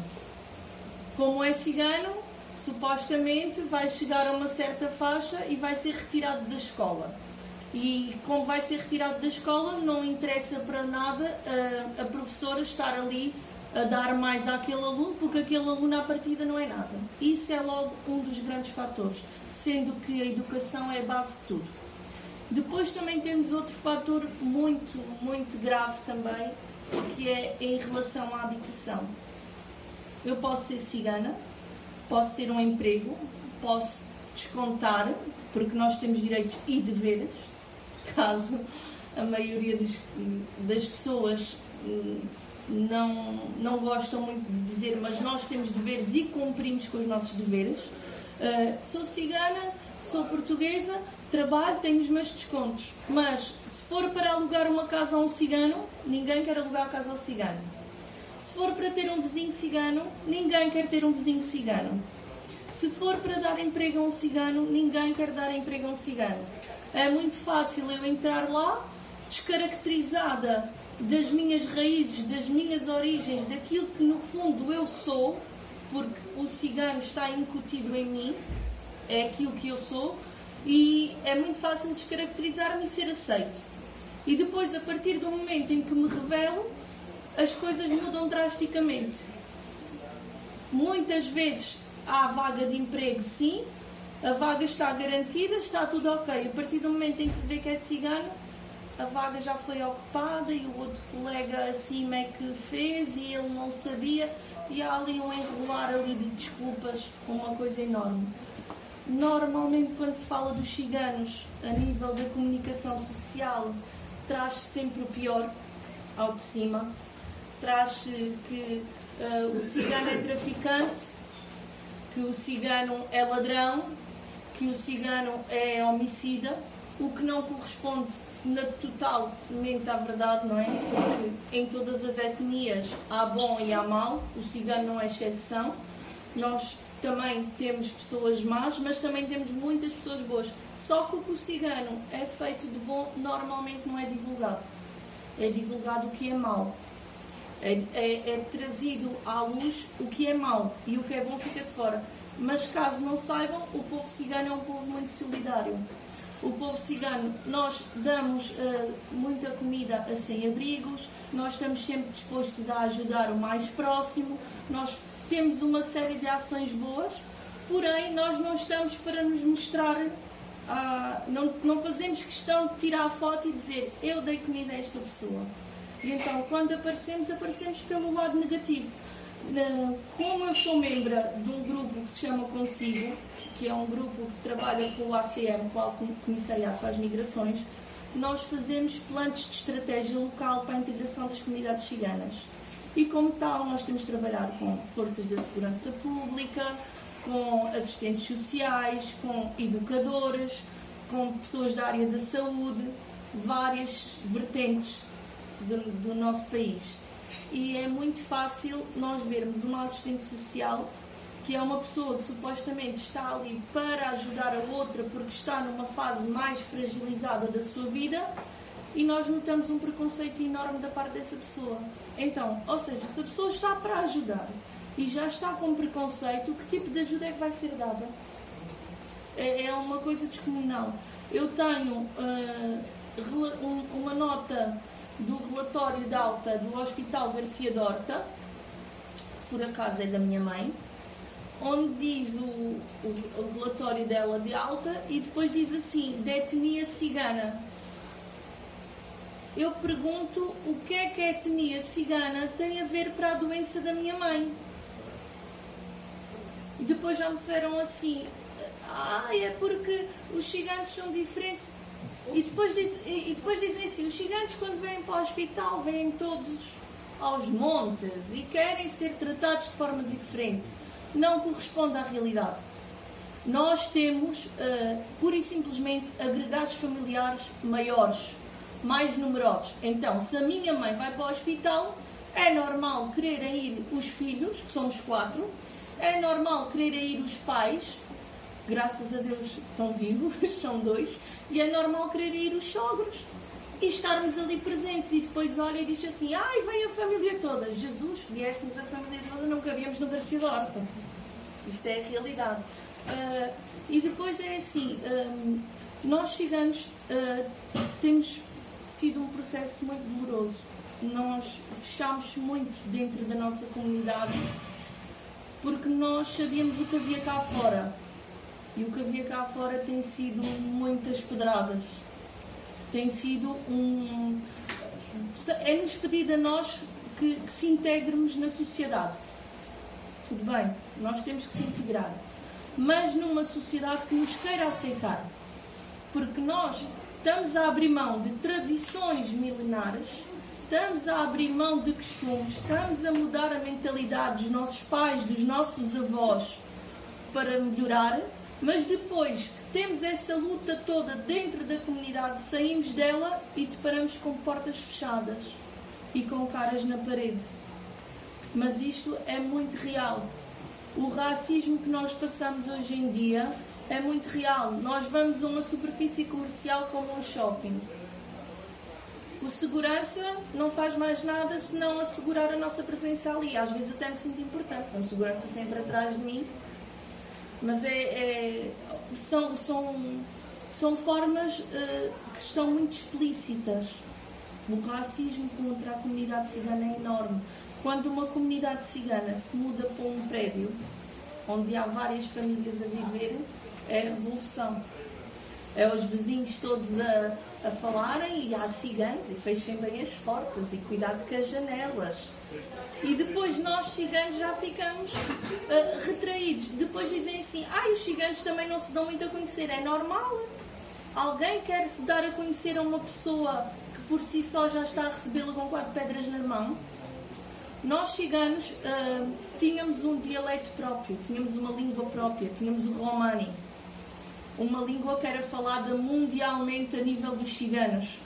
Como é cigano, supostamente vai chegar a uma certa faixa e vai ser retirado da escola. E como vai ser retirado da escola, não interessa para nada a, a professora estar ali a dar mais àquele aluno, porque aquele aluno à partida não é nada. Isso é logo um dos grandes fatores, sendo que a educação é a base de tudo. Depois também temos outro fator muito, muito grave também, que é em relação à habitação. Eu posso ser cigana, posso ter um emprego, posso descontar, porque nós temos direitos e deveres, caso a maioria das, das pessoas hum, não, não gostam muito de dizer, mas nós temos deveres e cumprimos com os nossos deveres. Uh, sou cigana, sou portuguesa, trabalho, tenho os meus descontos. Mas se for para alugar uma casa a um cigano, ninguém quer alugar a casa ao cigano. Se for para ter um vizinho cigano, ninguém quer ter um vizinho cigano. Se for para dar emprego a um cigano, ninguém quer dar emprego a um cigano. É muito fácil eu entrar lá, descaracterizada das minhas raízes, das minhas origens, daquilo que no fundo eu sou, porque o cigano está incutido em mim, é aquilo que eu sou, e é muito fácil descaracterizar-me e ser aceite. E depois, a partir do momento em que me revelo, as coisas mudam drasticamente. Muitas vezes há vaga de emprego, sim, a vaga está garantida, está tudo ok. A partir do momento em que se vê que é cigano, a vaga já foi ocupada e o outro colega acima é que fez e ele não sabia e há ali um enrolar ali de desculpas, uma coisa enorme. Normalmente quando se fala dos ciganos a nível da comunicação social, traz sempre o pior ao de cima, traz que uh, o cigano é traficante, que o cigano é ladrão, que o cigano é homicida, o que não corresponde na totalmente à verdade, não é? Porque em todas as etnias há bom e há mal, o cigano não é exceção. Nós também temos pessoas más, mas também temos muitas pessoas boas. Só que o que o cigano é feito de bom normalmente não é divulgado. É divulgado o que é mau. É, é, é trazido à luz o que é mau e o que é bom fica de fora. Mas caso não saibam, o povo cigano é um povo muito solidário o povo cigano, nós damos uh, muita comida a sem-abrigos, nós estamos sempre dispostos a ajudar o mais próximo, nós temos uma série de ações boas, porém nós não estamos para nos mostrar, uh, não, não fazemos questão de tirar a foto e dizer eu dei comida a esta pessoa. E então quando aparecemos, aparecemos pelo lado negativo. Como eu sou membra de um grupo que se chama Consigo, que é um grupo que trabalha com o ACM, com o Alto Comissariado para as Migrações, nós fazemos planos de estratégia local para a integração das comunidades ciganas. E como tal, nós temos trabalhado com forças da segurança pública, com assistentes sociais, com educadores, com pessoas da área da saúde, várias vertentes do, do nosso país. E é muito fácil nós vermos uma assistente social que é uma pessoa que supostamente está ali para ajudar a outra porque está numa fase mais fragilizada da sua vida e nós notamos um preconceito enorme da parte dessa pessoa. Então, ou seja, se a pessoa está para ajudar e já está com preconceito, que tipo de ajuda é que vai ser dada? É, é uma coisa descomunal. Eu tenho uh, uma nota do relatório de alta do Hospital Garcia Dorta, que por acaso é da minha mãe, onde diz o, o, o, relatório dela de alta e depois diz assim, de etnia cigana. Eu pergunto o que é que a etnia cigana tem a ver para a doença da minha mãe. E depois já me disseram assim, ah, é porque os ciganos são diferentes. E depois, diz, e depois dizem assim, os ciganos quando vêm para o hospital vêm todos aos montes e querem ser tratados de forma diferente não corresponde à realidade. Nós temos, uh, pura e simplesmente, agregados familiares maiores, mais numerosos. Então, se a minha mãe vai para o hospital, é normal quererem ir os filhos, que somos quatro, é normal quererem ir os pais, graças a Deus estão vivos, são dois, e é normal quererem ir os sogros e estarmos ali presentes. E depois olha e diz assim: ai, vem a família toda. Jesus, viéssemos a família toda, não cabíamos no Garcia da Horta. Isto é a realidade. Uh, e depois é assim: um, nós ciganos uh, temos tido um processo muito doloroso. Nós fechámos muito dentro da nossa comunidade porque nós sabíamos o que havia cá fora. E o que havia cá fora tem sido muitas pedradas tem sido um. É-nos pedido a nós que, que se integremos na sociedade. tudo bem, nós temos que se integrar, mas numa sociedade que nos queira aceitar, porque nós estamos a abrir mão de tradições milenares, estamos a abrir mão de costumes, estamos a mudar a mentalidade dos nossos pais, dos nossos avós para melhorar, mas depois que temos essa luta toda dentro da comunidade, saímos dela e deparamos com portas fechadas e com caras na parede. Mas isto é muito real. O racismo que nós passamos hoje em dia é muito real. Nós vamos a uma superfície comercial como um shopping. O segurança não faz mais nada senão assegurar a nossa presença ali. Às vezes até me sinto importante, com segurança sempre atrás de mim. Mas é, é são, são, são formas uh, que estão muito explícitas. O racismo contra a comunidade cigana é enorme. Quando uma comunidade cigana se muda para um prédio onde há várias famílias a viver, é revolução. É os vizinhos todos a, a falarem e há ciganos e fechem bem as portas e cuidado com as janelas. E depois nós ciganos já ficamos uh, retraídos. Depois dizem assim: ah, os ciganos também não se dão muito a conhecer. É normal. Alguém quer se dar a conhecer a uma pessoa que por si só já está a recebê-la com quatro pedras na mão? Nós ciganos uh, tínhamos um dialeto próprio, tínhamos uma língua própria, tínhamos o romani uma língua que era falada mundialmente a nível dos ciganos.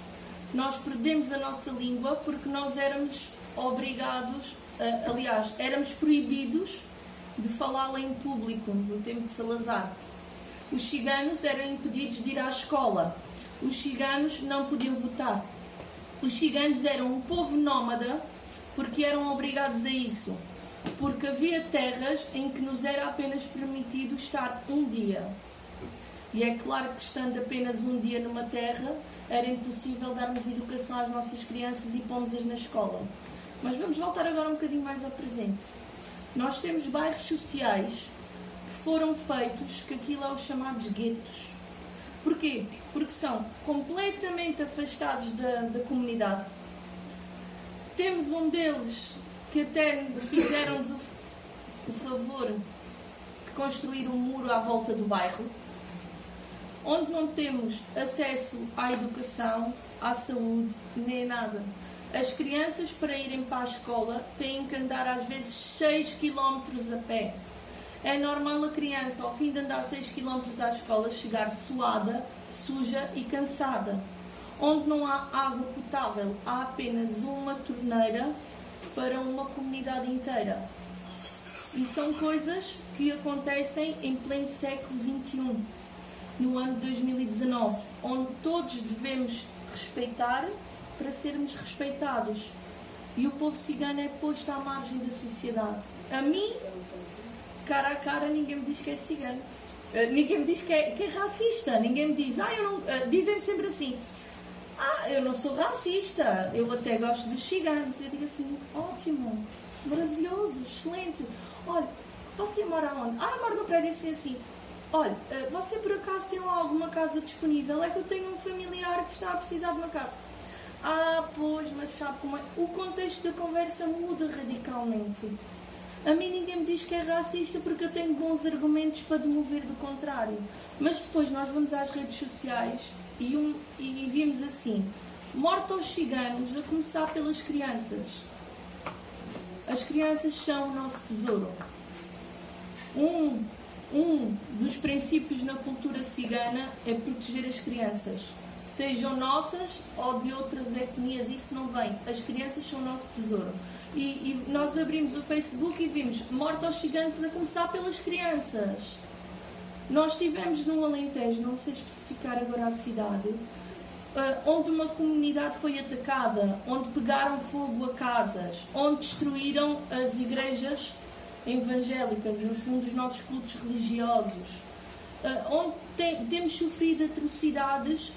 Nós perdemos a nossa língua porque nós éramos obrigados, aliás, éramos proibidos de falá-la em público no tempo de Salazar. Os ciganos eram impedidos de ir à escola. Os ciganos não podiam votar. Os ciganos eram um povo nómada porque eram obrigados a isso. Porque havia terras em que nos era apenas permitido estar um dia. E é claro que estando apenas um dia numa terra, era impossível darmos educação às nossas crianças e pomos-as na escola. Mas vamos voltar agora um bocadinho mais ao presente. Nós temos bairros sociais que foram feitos, que aquilo é os chamados guetos. Porquê? Porque são completamente afastados da, da comunidade. Temos um deles que até fizeram-nos o, o favor de construir um muro à volta do bairro onde não temos acesso à educação, à saúde, nem nada. As crianças, para irem para a escola, têm que andar às vezes 6 km a pé. É normal a criança, ao fim de andar 6 km à escola, chegar suada, suja e cansada. Onde não há água potável, há apenas uma torneira para uma comunidade inteira. E são coisas que acontecem em pleno século XXI no ano de 2019, onde todos devemos respeitar para sermos respeitados. E o povo cigano é posto à margem da sociedade. A mim, cara a cara, ninguém me diz que é cigano. Uh, ninguém me diz que é, que é, racista. Ninguém me diz, ah, eu não. Uh, Dizem-me sempre assim, ah, eu não sou racista, eu até gosto dos ciganos. Eu digo assim, ótimo, maravilhoso, excelente. Olha, você mora onde? Ah, moro no prédio assim assim. Olha, eh, você por acaso tem lá alguma casa disponível? É que eu tenho um familiar que está a precisar de uma casa. Ah, pois, mas sabe como é? O contexto da conversa muda radicalmente. A mim ninguém me diz que é racista porque eu tenho bons argumentos para demover do contrário. Mas depois nós vamos às redes sociais e, um, e vimos assim: morte aos ciganos, a começar pelas crianças. As crianças são o nosso tesouro. Um um dos princípios na cultura cigana é proteger as crianças, sejam nossas ou de outras etnias, isso não vem. As crianças são o nosso tesouro. E, e nós abrimos o Facebook e vimos morte aos gigantes a começar pelas crianças. Nós estivemos num Alentejo, não sei especificar agora a cidade, eh, onde uma comunidade foi atacada, onde pegaram fogo a casas, onde destruíram as igrejas evangélicas no fundo, os nossos cultos religiosos, uh, onde tem, temos sofrido atrocidades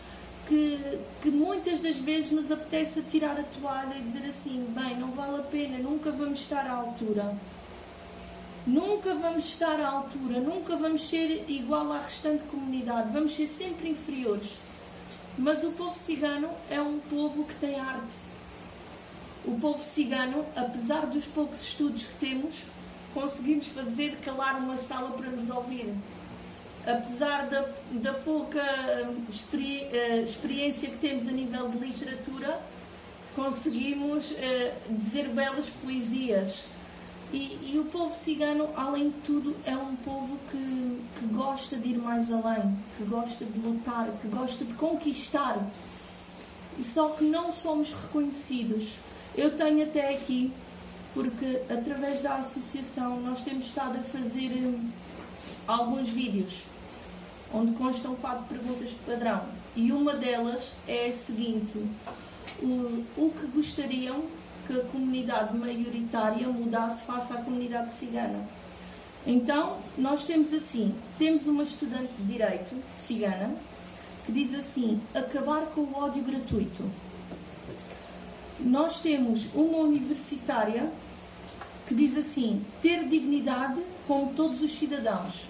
que, que muitas das vezes nos apetece tirar a toalha e dizer assim: bem, não vale a pena, nunca vamos estar à altura. Nunca vamos estar à altura, nunca vamos ser igual à restante comunidade, vamos ser sempre inferiores. Mas o povo cigano é um povo que tem arte. O povo cigano, apesar dos poucos estudos que temos, conseguimos fazer calar uma sala para nos ouvir. Apesar da, da pouca hum, experi, uh, experiência que temos a nível de literatura, conseguimos uh, dizer belas poesias. E, e, o povo cigano, além de tudo, é um povo que, que gosta de ir mais além, que gosta de lutar, que gosta de conquistar. E só que não somos reconhecidos. Eu tenho até aqui, porque através da associação nós temos estado a fazer alguns vídeos onde constam quatro perguntas de padrão. E uma delas é a seguinte: o, o que gostariam que a comunidade maioritária mudasse face à comunidade cigana? Então, nós temos assim: temos uma estudante de direito cigana que diz assim: acabar com o ódio gratuito. Nós temos uma universitária que diz assim: ter dignidade como todos os cidadãos.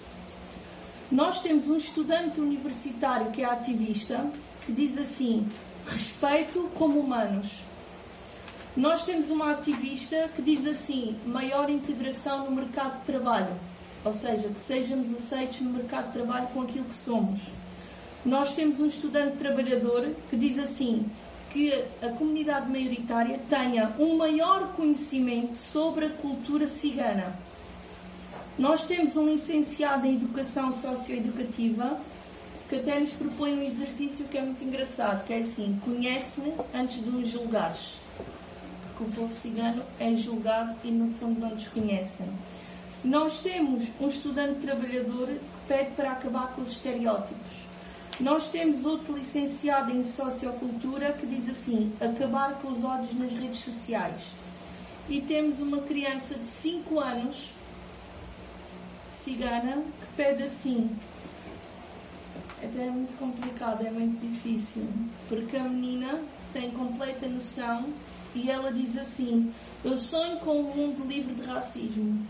Nós temos um estudante universitário que é ativista que diz assim: respeito como humanos. Nós temos uma ativista que diz assim: maior integração no mercado de trabalho, ou seja, que sejamos aceitos no mercado de trabalho com aquilo que somos. Nós temos um estudante trabalhador que diz assim: que a comunidade maioritária tenha um maior conhecimento sobre a cultura cigana nós temos um licenciado em Educação Socioeducativa que até nos propõe um exercício que é muito engraçado, que é assim, conhece-me antes de nos julgares. Porque o povo cigano é julgado e no fundo não nos conhecem. Nós temos um estudante trabalhador que pede para acabar com os estereótipos. Nós temos outro licenciado em Sociocultura que diz assim, acabar com os ódios nas redes sociais. E temos uma criança de 5 anos cigana que pede assim. Até é muito complicado, é muito difícil, porque a menina tem completa noção e ela diz assim: Eu sonho com um mundo livre de racismo.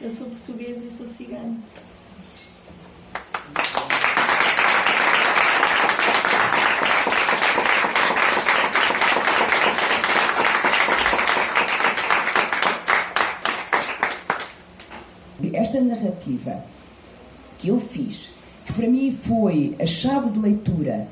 Eu sou portuguesa e sou cigana. Esta narrativa que eu fiz, que para mim foi a chave de leitura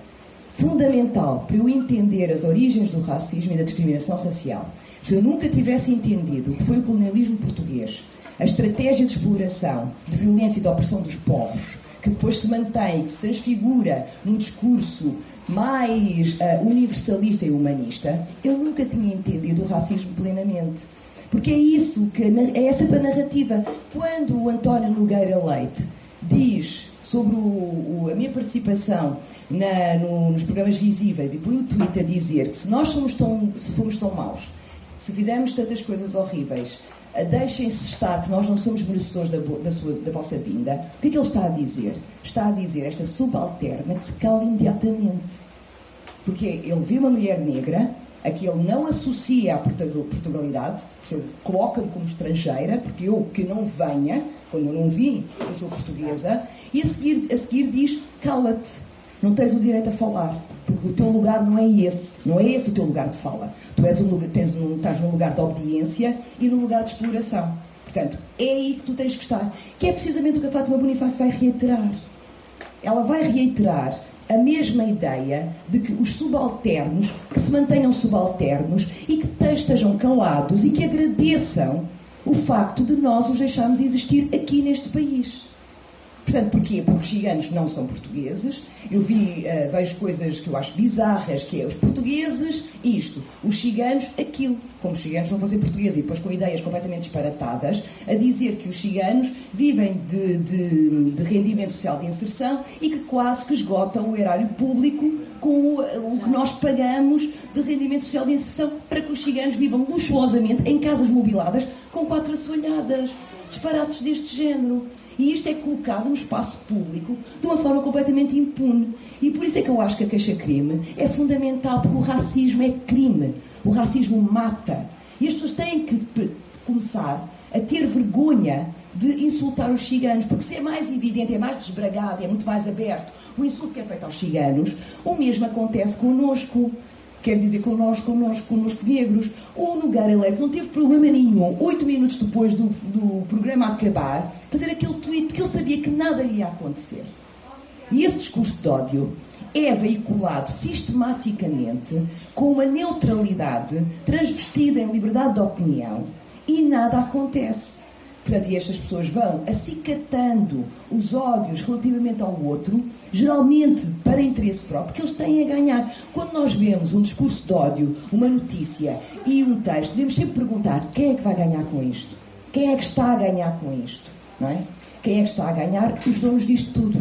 fundamental para eu entender as origens do racismo e da discriminação racial, se eu nunca tivesse entendido o que foi o colonialismo português, a estratégia de exploração, de violência e de opressão dos povos, que depois se mantém, que se transfigura num discurso mais uh, universalista e humanista, eu nunca tinha entendido o racismo plenamente. Porque é isso que é essa a narrativa. Quando o António Nogueira Leite diz sobre o, o, a minha participação na, no, nos programas visíveis e põe o tweet a dizer que se nós somos tão, se fomos tão maus, se fizermos tantas coisas horríveis, deixem-se estar que nós não somos merecedores da, da, sua, da vossa vinda, o que é que ele está a dizer? Está a dizer esta subalterna que se cala imediatamente. Porque ele vê uma mulher negra a que ele não associa à Portugalidade, coloca-me como estrangeira, porque eu que não venha, quando eu não vim, eu sou portuguesa, e a seguir, a seguir diz: cala-te, não tens o direito a falar, porque o teu lugar não é esse, não é esse o teu lugar de fala. Tu és um, tens um, estás num lugar de obediência e num lugar de exploração. Portanto, é aí que tu tens que estar, que é precisamente o que a Fátima Bonifácio vai reiterar. Ela vai reiterar a mesma ideia de que os subalternos que se mantenham subalternos e que estejam calados e que agradeçam o facto de nós os deixarmos existir aqui neste país. Portanto, porquê? Porque os ciganos não são portugueses. Eu vi, uh, vejo coisas que eu acho bizarras, que é os portugueses isto, os ciganos aquilo. Como os ciganos não fossem portugueses e depois com ideias completamente disparatadas, a dizer que os ciganos vivem de, de, de rendimento social de inserção e que quase que esgotam o erário público com o, o que nós pagamos de rendimento social de inserção para que os ciganos vivam luxuosamente em casas mobiladas com quatro assoalhadas. Disparates deste género. E isto é colocado no espaço público de uma forma completamente impune. E por isso é que eu acho que a queixa-crime é fundamental, porque o racismo é crime. O racismo mata. E as pessoas têm que começar a ter vergonha de insultar os ciganos, porque se é mais evidente, é mais desbragado, é muito mais aberto o insulto que é feito aos ciganos, o mesmo acontece connosco. Quer dizer connosco, connosco, connosco negros. O Nogueira Leite não teve problema nenhum, oito minutos depois do, do programa acabar, fazer aquele tweet, porque ele sabia que nada lhe ia acontecer. E esse discurso de ódio é veiculado sistematicamente com uma neutralidade transvestida em liberdade de opinião e nada acontece. Portanto, e estas pessoas vão acicatando os ódios relativamente ao outro, geralmente para interesse próprio, porque eles têm a ganhar. Quando nós vemos um discurso de ódio, uma notícia e um texto, devemos sempre perguntar quem é que vai ganhar com isto? Quem é que está a ganhar com isto? Não é? Quem é que está a ganhar? Os donos disto tudo.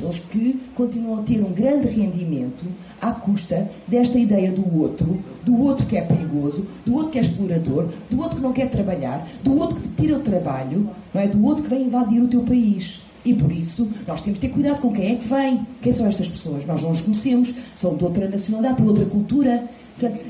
Aqueles que continuam a ter um grande rendimento à custa desta ideia do outro, do outro que é perigoso, do outro que é explorador, do outro que não quer trabalhar, do outro que te tira o trabalho, não é? do outro que vem invadir o teu país. E por isso nós temos que ter cuidado com quem é que vem. Quem são estas pessoas? Nós não os conhecemos, são de outra nacionalidade, de outra cultura. Portanto,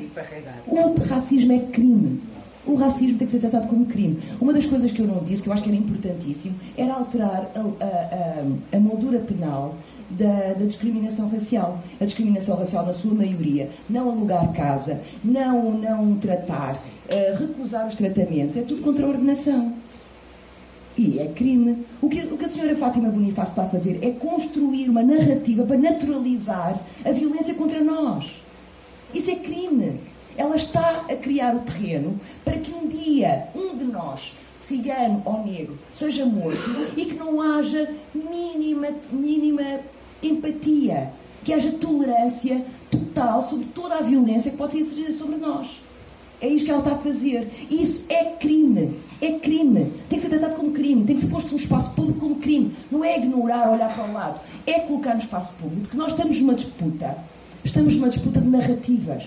o racismo é crime o racismo tem que ser tratado como crime. Uma das coisas que eu não disse, que eu acho que era importantíssimo, era alterar a, a, a, a moldura penal da, da, discriminação racial. A discriminação racial, na sua maioria, não alugar casa, não, não tratar, uh, recusar os tratamentos, é tudo contra a ordenação. E é crime. O que, o que a senhora Fátima Bonifácio está a fazer é construir uma narrativa para naturalizar a violência contra nós. Isso é crime ela está a criar o terreno para que um dia um de nós, cigano ou negro, seja morto e que não haja mínima, mínima empatia, que haja tolerância total sobre toda a violência que pode ser inserida sobre nós. É isto que ela está a fazer. Isso é crime. É crime. Tem que ser tratado como crime. Tem que ser posto no espaço público como crime. Não é ignorar, olhar para o lado. É colocar no espaço público. Porque nós estamos numa disputa. Estamos numa disputa de narrativas.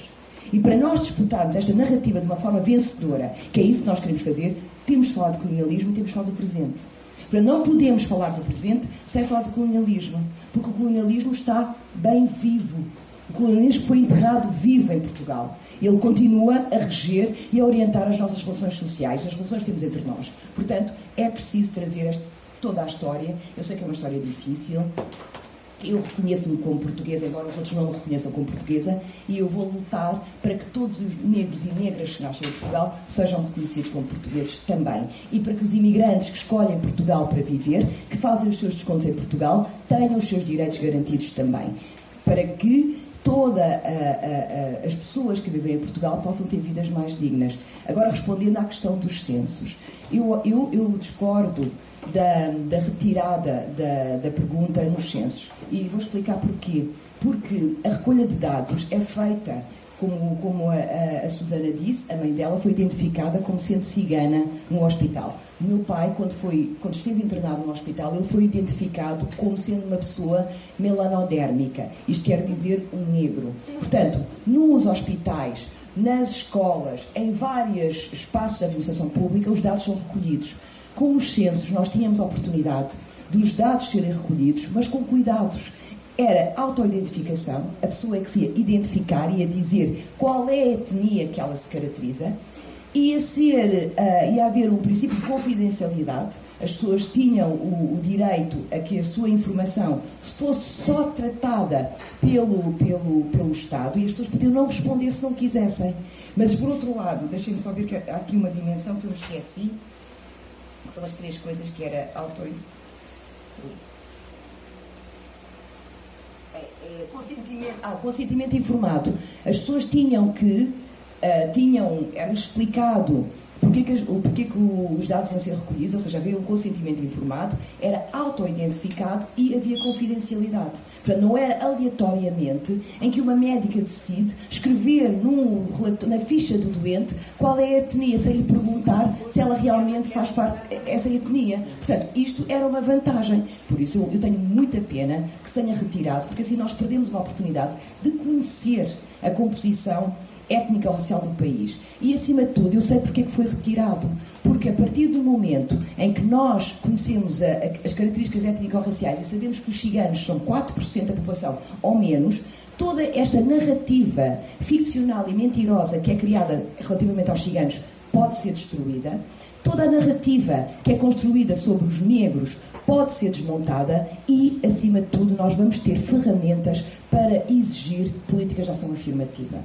E para nós disputarmos esta narrativa de uma forma vencedora, que é isso que nós queremos fazer, temos de falar de colonialismo e temos de falar do presente. Portanto, não podemos falar do presente sem falar do colonialismo, porque o colonialismo está bem vivo. O colonialismo foi enterrado vivo em Portugal. Ele continua a reger e a orientar as nossas relações sociais, as relações que temos entre nós. Portanto, é preciso trazer toda a história. Eu sei que é uma história difícil, eu reconheço-me como portuguesa, embora os outros não me reconheçam como portuguesa, e eu vou lutar para que todos os negros e negras que nascem em Portugal sejam reconhecidos como portugueses também. E para que os imigrantes que escolhem Portugal para viver, que fazem os seus descontos em Portugal, tenham os seus direitos garantidos também. Para que todas as pessoas que vivem em Portugal possam ter vidas mais dignas. Agora, respondendo à questão dos censos, eu, eu, eu discordo da, da retirada da, da pergunta nos censos. E vou explicar porquê. Porque a recolha de dados é feita como, como a, a, Susana disse, a mãe dela foi identificada como sendo cigana no hospital. O meu pai, quando, foi, quando esteve internado no hospital, ele foi identificado como sendo uma pessoa melanodérmica. Isto quer dizer um negro. Portanto, nos hospitais, nas escolas, em vários espaços de administração pública, os dados são recolhidos. Com os censos, nós tínhamos a oportunidade dos dados serem recolhidos, mas com cuidados. Era autoidentificação, a pessoa que se ia identificar e a dizer qual é a etnia que ela se caracteriza, ia, ser, uh, ia haver um princípio de confidencialidade, as pessoas tinham o, o, direito a que a sua informação fosse só tratada pelo, pelo, pelo Estado e as pessoas podiam não responder se não quisessem. Mas, por outro lado, deixem-me só ver que há aqui uma dimensão que eu esqueci que são as três coisas que era auto é, é, consentimento, ah, consentimento informado. As pessoas tinham que, uh, tinham, era explicado Porquê que, que os dados iam ser recolhidos, ou seja, havia um consentimento informado, era auto-identificado e havia confidencialidade. Portanto, não era aleatoriamente em que uma médica decide escrever na ficha do doente qual é a etnia, sem lhe perguntar se ela realmente faz parte dessa etnia. Portanto, isto era uma vantagem. Por isso, eu, eu tenho muita pena que se tenha retirado, porque assim nós perdemos uma oportunidade de conhecer a composição étnica ou racial do país. E, acima de tudo, eu sei porque é que foi retirado. Porque a partir do momento em que nós conhecemos a, a, as características étnico-raciais e sabemos que os ciganos são 4% da população ou menos, toda esta narrativa ficcional e mentirosa que é criada relativamente aos ciganos pode ser destruída, toda a narrativa que é construída sobre os negros pode ser desmontada e, acima de tudo, nós vamos ter ferramentas para exigir políticas de ação afirmativa.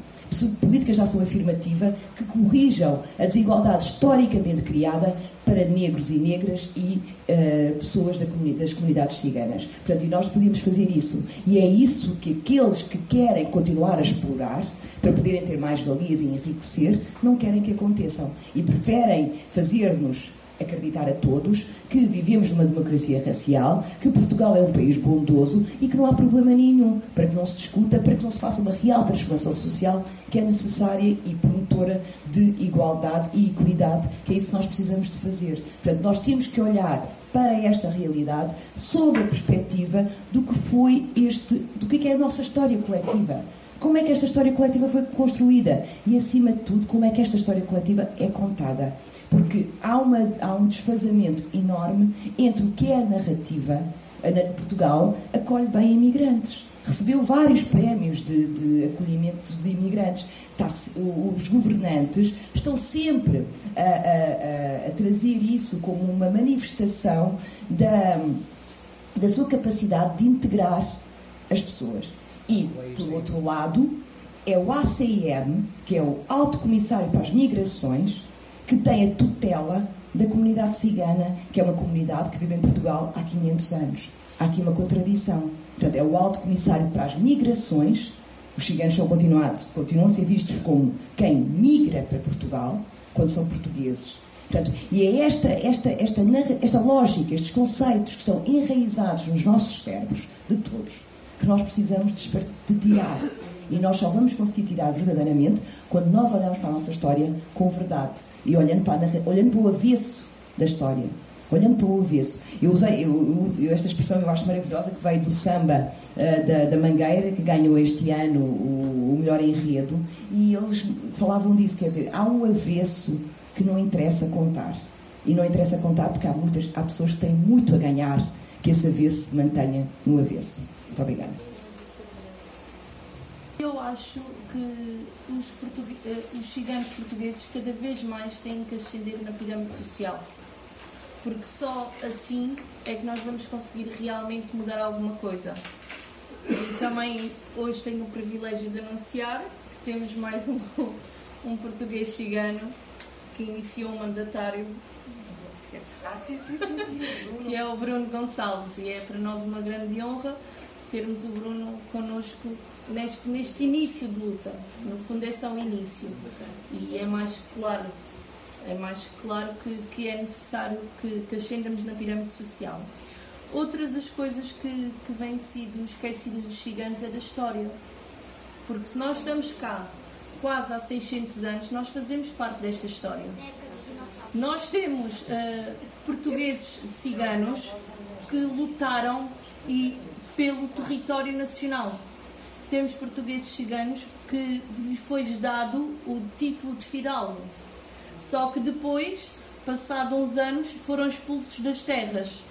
Políticas de ação afirmativa que corrijam a desigualdade historicamente criada para negros e negras e uh, pessoas da comunidade, das comunidades ciganas. Portanto, e nós podemos fazer isso. E é isso que aqueles que querem continuar a explorar para poderem ter mais valias e enriquecer, não querem que aconteçam. E preferem fazer-nos acreditar a todos que vivemos numa democracia racial, que Portugal é um país bondoso e que não há problema nenhum para que não se discuta, para que não se faça uma real transformação social que é necessária e promotora de igualdade e equidade, que é isso que nós precisamos de fazer. Portanto, nós temos que olhar para esta realidade sob a perspectiva do que foi este, do que é a nossa história coletiva. Como é que esta história coletiva foi construída? E, acima de tudo, como é que esta história coletiva é contada? Porque há, uma, há um desfazamento enorme entre o que é a narrativa. A Portugal acolhe bem imigrantes. Recebeu vários prémios de, de acolhimento de imigrantes. Está, os governantes estão sempre a, a, a, trazer isso como uma manifestação da, da sua capacidade de integrar as pessoas. E, por outro lado, é o ACIM, que é o Alto Comissário para as Migrações, que tem a tutela da comunidade cigana, que é uma comunidade que vive em Portugal há 500 anos. Há aqui uma contradição. Portanto, é o alto comissário para as migrações. Os ciganos são continuados, continuam a ser vistos como quem migra para Portugal, quando são portugueses. Portanto, e é esta, esta, esta, esta lógica, estes conceitos que estão enraizados nos nossos cérebros, de todos, que nós precisamos de tirar. E nós só vamos conseguir tirar verdadeiramente quando nós olhamos para a nossa história com verdade e olhando para, olhando para o avesso da história. Olhando para o avesso. Eu usei eu, eu esta expressão, eu acho maravilhosa, que veio do samba uh, da, da Mangueira, que ganhou este ano o, o melhor enredo, e eles falavam disso, quer dizer, há um avesso que não interessa contar. E não interessa contar porque há, muitas, há pessoas que têm muito a ganhar que esse avesso se mantenha no avesso. Muito obrigada. Eu acho que os, eh, os ciganos portugueses cada vez mais têm que ascender na pirâmide social. Porque só assim é que nós vamos conseguir realmente mudar alguma coisa. E também hoje tenho o privilégio de anunciar que temos mais um, um português cigano que iniciou um mandatário que é o Bruno Gonçalves e é para nós uma grande honra termos o Bruno connosco neste, neste início de luta. No fundo, é só o início. E é mais claro, é mais claro que, que é necessário que, que ascendamos na pirâmide social. Outra das coisas que, que vem sido esquecidas dos ciganos é da história. Porque se nós estamos cá quase há 600 anos, nós fazemos parte desta história. Nós temos uh, portugueses ciganos que lutaram e pelo território nacional temos portugueses ciganos que lhes foi dado o título de fidalgo. Só que depois, passados uns anos, foram expulsos das terras.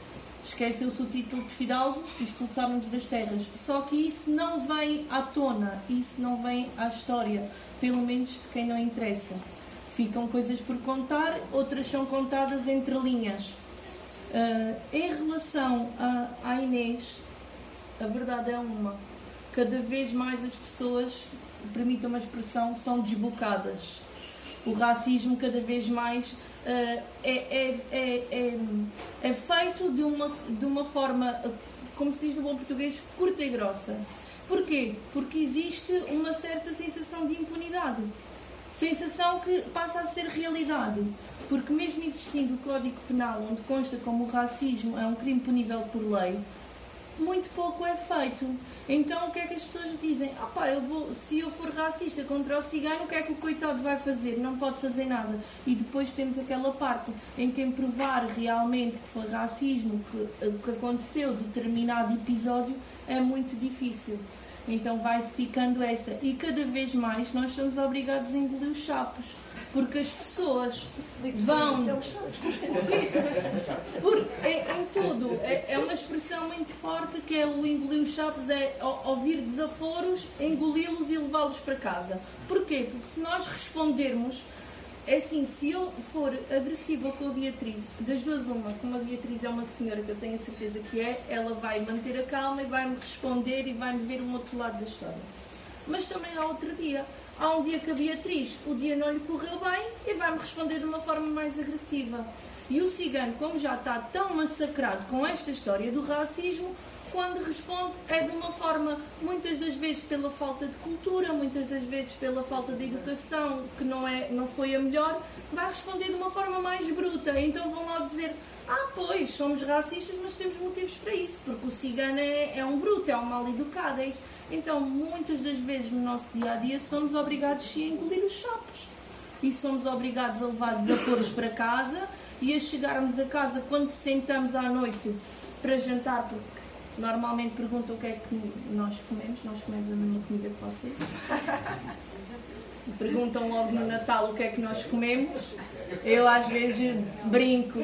Esqueceu-se o título de fidalgo e expulsaram-nos das terras. Só que isso não vem à tona, isso não vem à história, pelo menos de quem não interessa. Ficam coisas por contar, outras são contadas entre linhas. Uh, em relação a, à Inês, a verdade é uma cada vez mais as pessoas, permitam uma expressão, são desbocadas. O racismo cada vez mais uh, é, é, é, é, feito de uma, de uma forma, como se diz no bom português, curta e grossa. Porquê? Porque existe uma certa sensação de impunidade. Sensação que passa a ser realidade. Porque, mesmo existindo o Código Penal, onde consta como o racismo é um crime punível por lei, muito pouco é feito. Então o que é que as pessoas dizem? Ah pá, eu vou, se eu for racista contra o cigano, o que é que o coitado vai fazer? Não pode fazer nada. E depois temos aquela parte em quem provar realmente que foi racismo, que o que aconteceu, determinado episódio, é muito difícil. Então vai-se ficando essa. E cada vez mais nós somos obrigados a engolir os chapos porque as pessoas vão. Por, é, em tudo. É, é, uma expressão muito forte que é o engolir os chapos, é ouvir desaforos, engoli-los e levá-los para casa. Porquê? Porque se nós respondermos é assim, se eu for agressiva com a Beatriz, das duas uma, como a Beatriz é uma senhora que eu tenho a certeza que é, ela vai manter a calma e vai-me responder e vai-me ver um outro lado da história. Mas também há outro dia. Há um dia que a Beatriz, o dia não lhe correu bem e vai-me responder de uma forma mais agressiva. E o cigano, como já está tão massacrado com esta história do racismo, quando responde é de uma forma, muitas das vezes pela falta de cultura, muitas das vezes pela falta de educação, que não, é, não foi a melhor, vai responder de uma forma mais bruta. Então vão logo dizer: Ah, pois, somos racistas, mas temos motivos para isso, porque o cigano é, é um bruto, é um mal educado. É então, muitas das vezes no nosso dia a dia somos obrigados a engolir os sapos. E somos obrigados a levar desaforos para casa e a chegarmos a casa quando sentamos à noite para jantar, porque normalmente perguntam o que é que nós comemos, nós comemos a mesma comida que vocês. Perguntam logo no Natal o que é que nós comemos. Eu às vezes brinco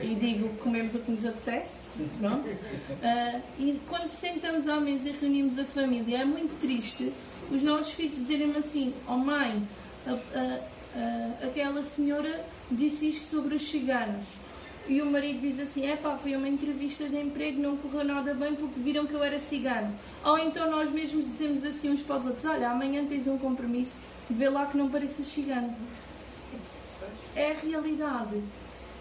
e digo que comemos o que nos apetece. Pronto. Uh, e quando sentamos à mesa e reunimos a família, é muito triste os nossos filhos dizerem-me assim: Oh mãe, a, a, a, aquela senhora disse isto sobre os ciganos. E o marido diz assim: é pá, foi uma entrevista de emprego, não correu nada bem porque viram que eu era cigano. Ou então nós mesmos dizemos assim uns para os outros: olha, amanhã tens um compromisso, vê lá que não pareças cigano. É a realidade,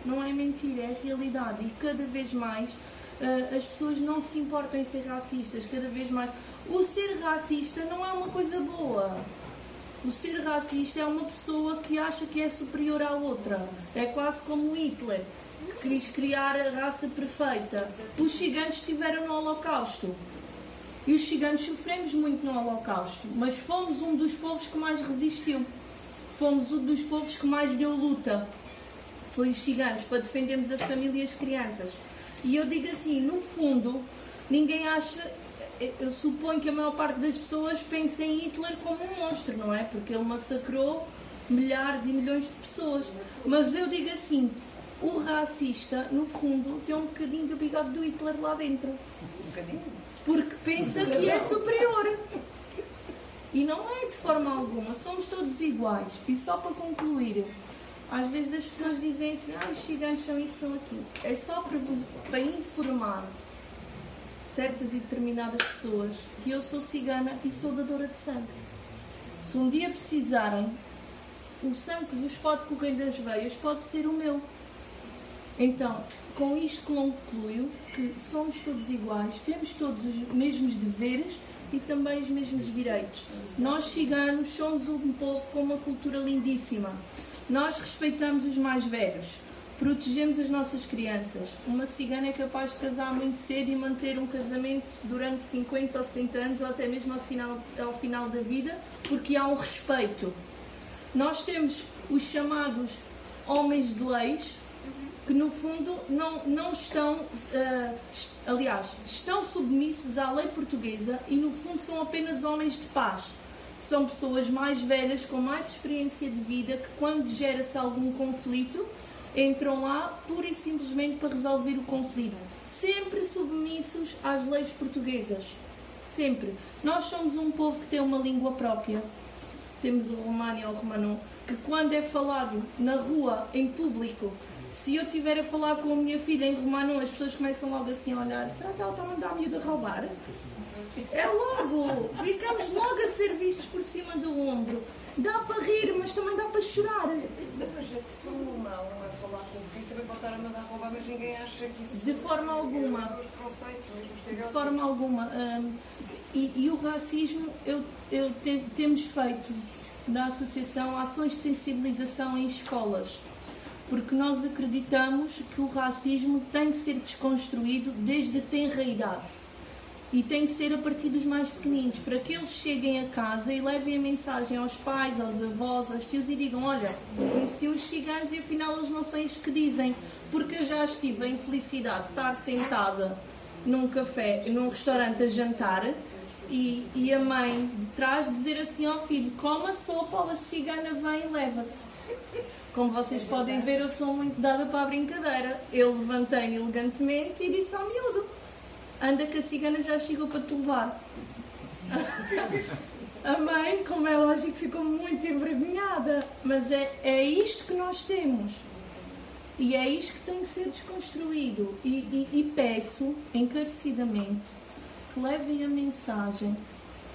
não é mentira, é a realidade. E cada vez mais uh, as pessoas não se importam em ser racistas, cada vez mais. O ser racista não é uma coisa boa. O ser racista é uma pessoa que acha que é superior à outra. É quase como Hitler que quis criar a raça perfeita. Os ciganos estiveram no Holocausto. E os ciganos sofremos muito no Holocausto, mas fomos um dos povos que mais resistiu. Fomos um dos povos que mais deu luta. Foi os ciganos, para defendermos a família e as crianças. E eu digo assim, no fundo, ninguém acha. Eu suponho que a maior parte das pessoas pensa em Hitler como um monstro, não é? Porque ele massacrou milhares e milhões de pessoas. Mas eu digo assim, o racista, no fundo, tem um bocadinho do bigode do Hitler lá dentro. Um bocadinho. Porque pensa que é superior. E não é de forma alguma, somos todos iguais. E só para concluir, às vezes as pessoas dizem assim, ah, os ciganos são isso, são aquilo. É só para, vos, para informar certas e determinadas pessoas que eu sou cigana e sou dadora de sangue. Se um dia precisarem, o sangue que vos pode correr das veias pode ser o meu. Então, com isto concluo que somos todos iguais, temos todos os mesmos deveres e também os mesmos direitos. Nós, ciganos, somos um povo com uma cultura lindíssima. Nós respeitamos os mais velhos, protegemos as nossas crianças. Uma cigana é capaz de casar muito cedo e manter um casamento durante 50 ou 60 anos, ou até mesmo ao final, ao final da vida, porque há um respeito. Nós temos os chamados homens de leis, que no fundo não, não estão, uh, aliás, estão submissos à lei portuguesa e no fundo são apenas homens de paz. São pessoas mais velhas, com mais experiência de vida, que quando gera-se algum conflito, entram lá pura e simplesmente para resolver o conflito. Sempre submissos às leis portuguesas. Sempre. Nós somos um povo que tem uma língua própria. Temos o romano e o romanão, que quando é falado na rua, em público, se eu estiver a falar com a minha filha em romano, as pessoas começam logo assim a olhar: será que ela está a mandar a miúda roubar? É logo! Ficamos logo a ser vistos por cima do ombro. Dá para rir, mas também dá para chorar. Mas é que se uma a falar com o filho também pode estar a mandar roubar, mas ninguém acha que isso. De forma alguma. De forma alguma. Hum, e, e, o racismo, eu, eu te, temos feito na associação ações de sensibilização em escolas porque nós acreditamos que o racismo tem que ser desconstruído desde a tenra idade. E tem que ser a partir dos mais pequeninos, para que eles cheguem a casa e levem a mensagem aos pais, aos avós, aos tios e digam: Olha, conheci os ciganos e afinal eles não são isso que dizem, porque eu já estive a infelicidade de estar sentada num café, num restaurante a jantar e, e a mãe de trás dizer assim ao filho: Coma sopa, a cigana vem e leva-te. Como vocês podem ver, eu sou muito dada para a brincadeira. Eu levantei-me elegantemente e disse ao miúdo: Anda que a cigana já chegou para te levar. A mãe, como é lógico, ficou muito envergonhada. Mas é, é isto que nós temos. E é isto que tem que ser desconstruído. E, e, e peço encarecidamente que levem a mensagem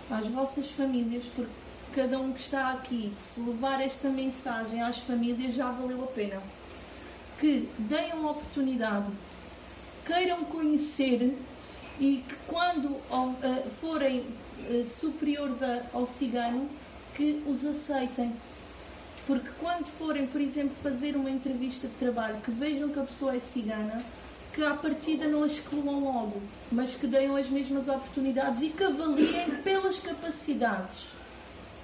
às vossas famílias, porque cada um que está aqui, se levar esta mensagem às famílias, já valeu a pena. Que deem uma oportunidade, queiram conhecer e que quando uh, forem uh, superiores ao cigano, que os aceitem. Porque quando forem, por exemplo, fazer uma entrevista de trabalho, que vejam que a pessoa é cigana, que à partida não a excluam logo, mas que deem as mesmas oportunidades e que avaliem pelas capacidades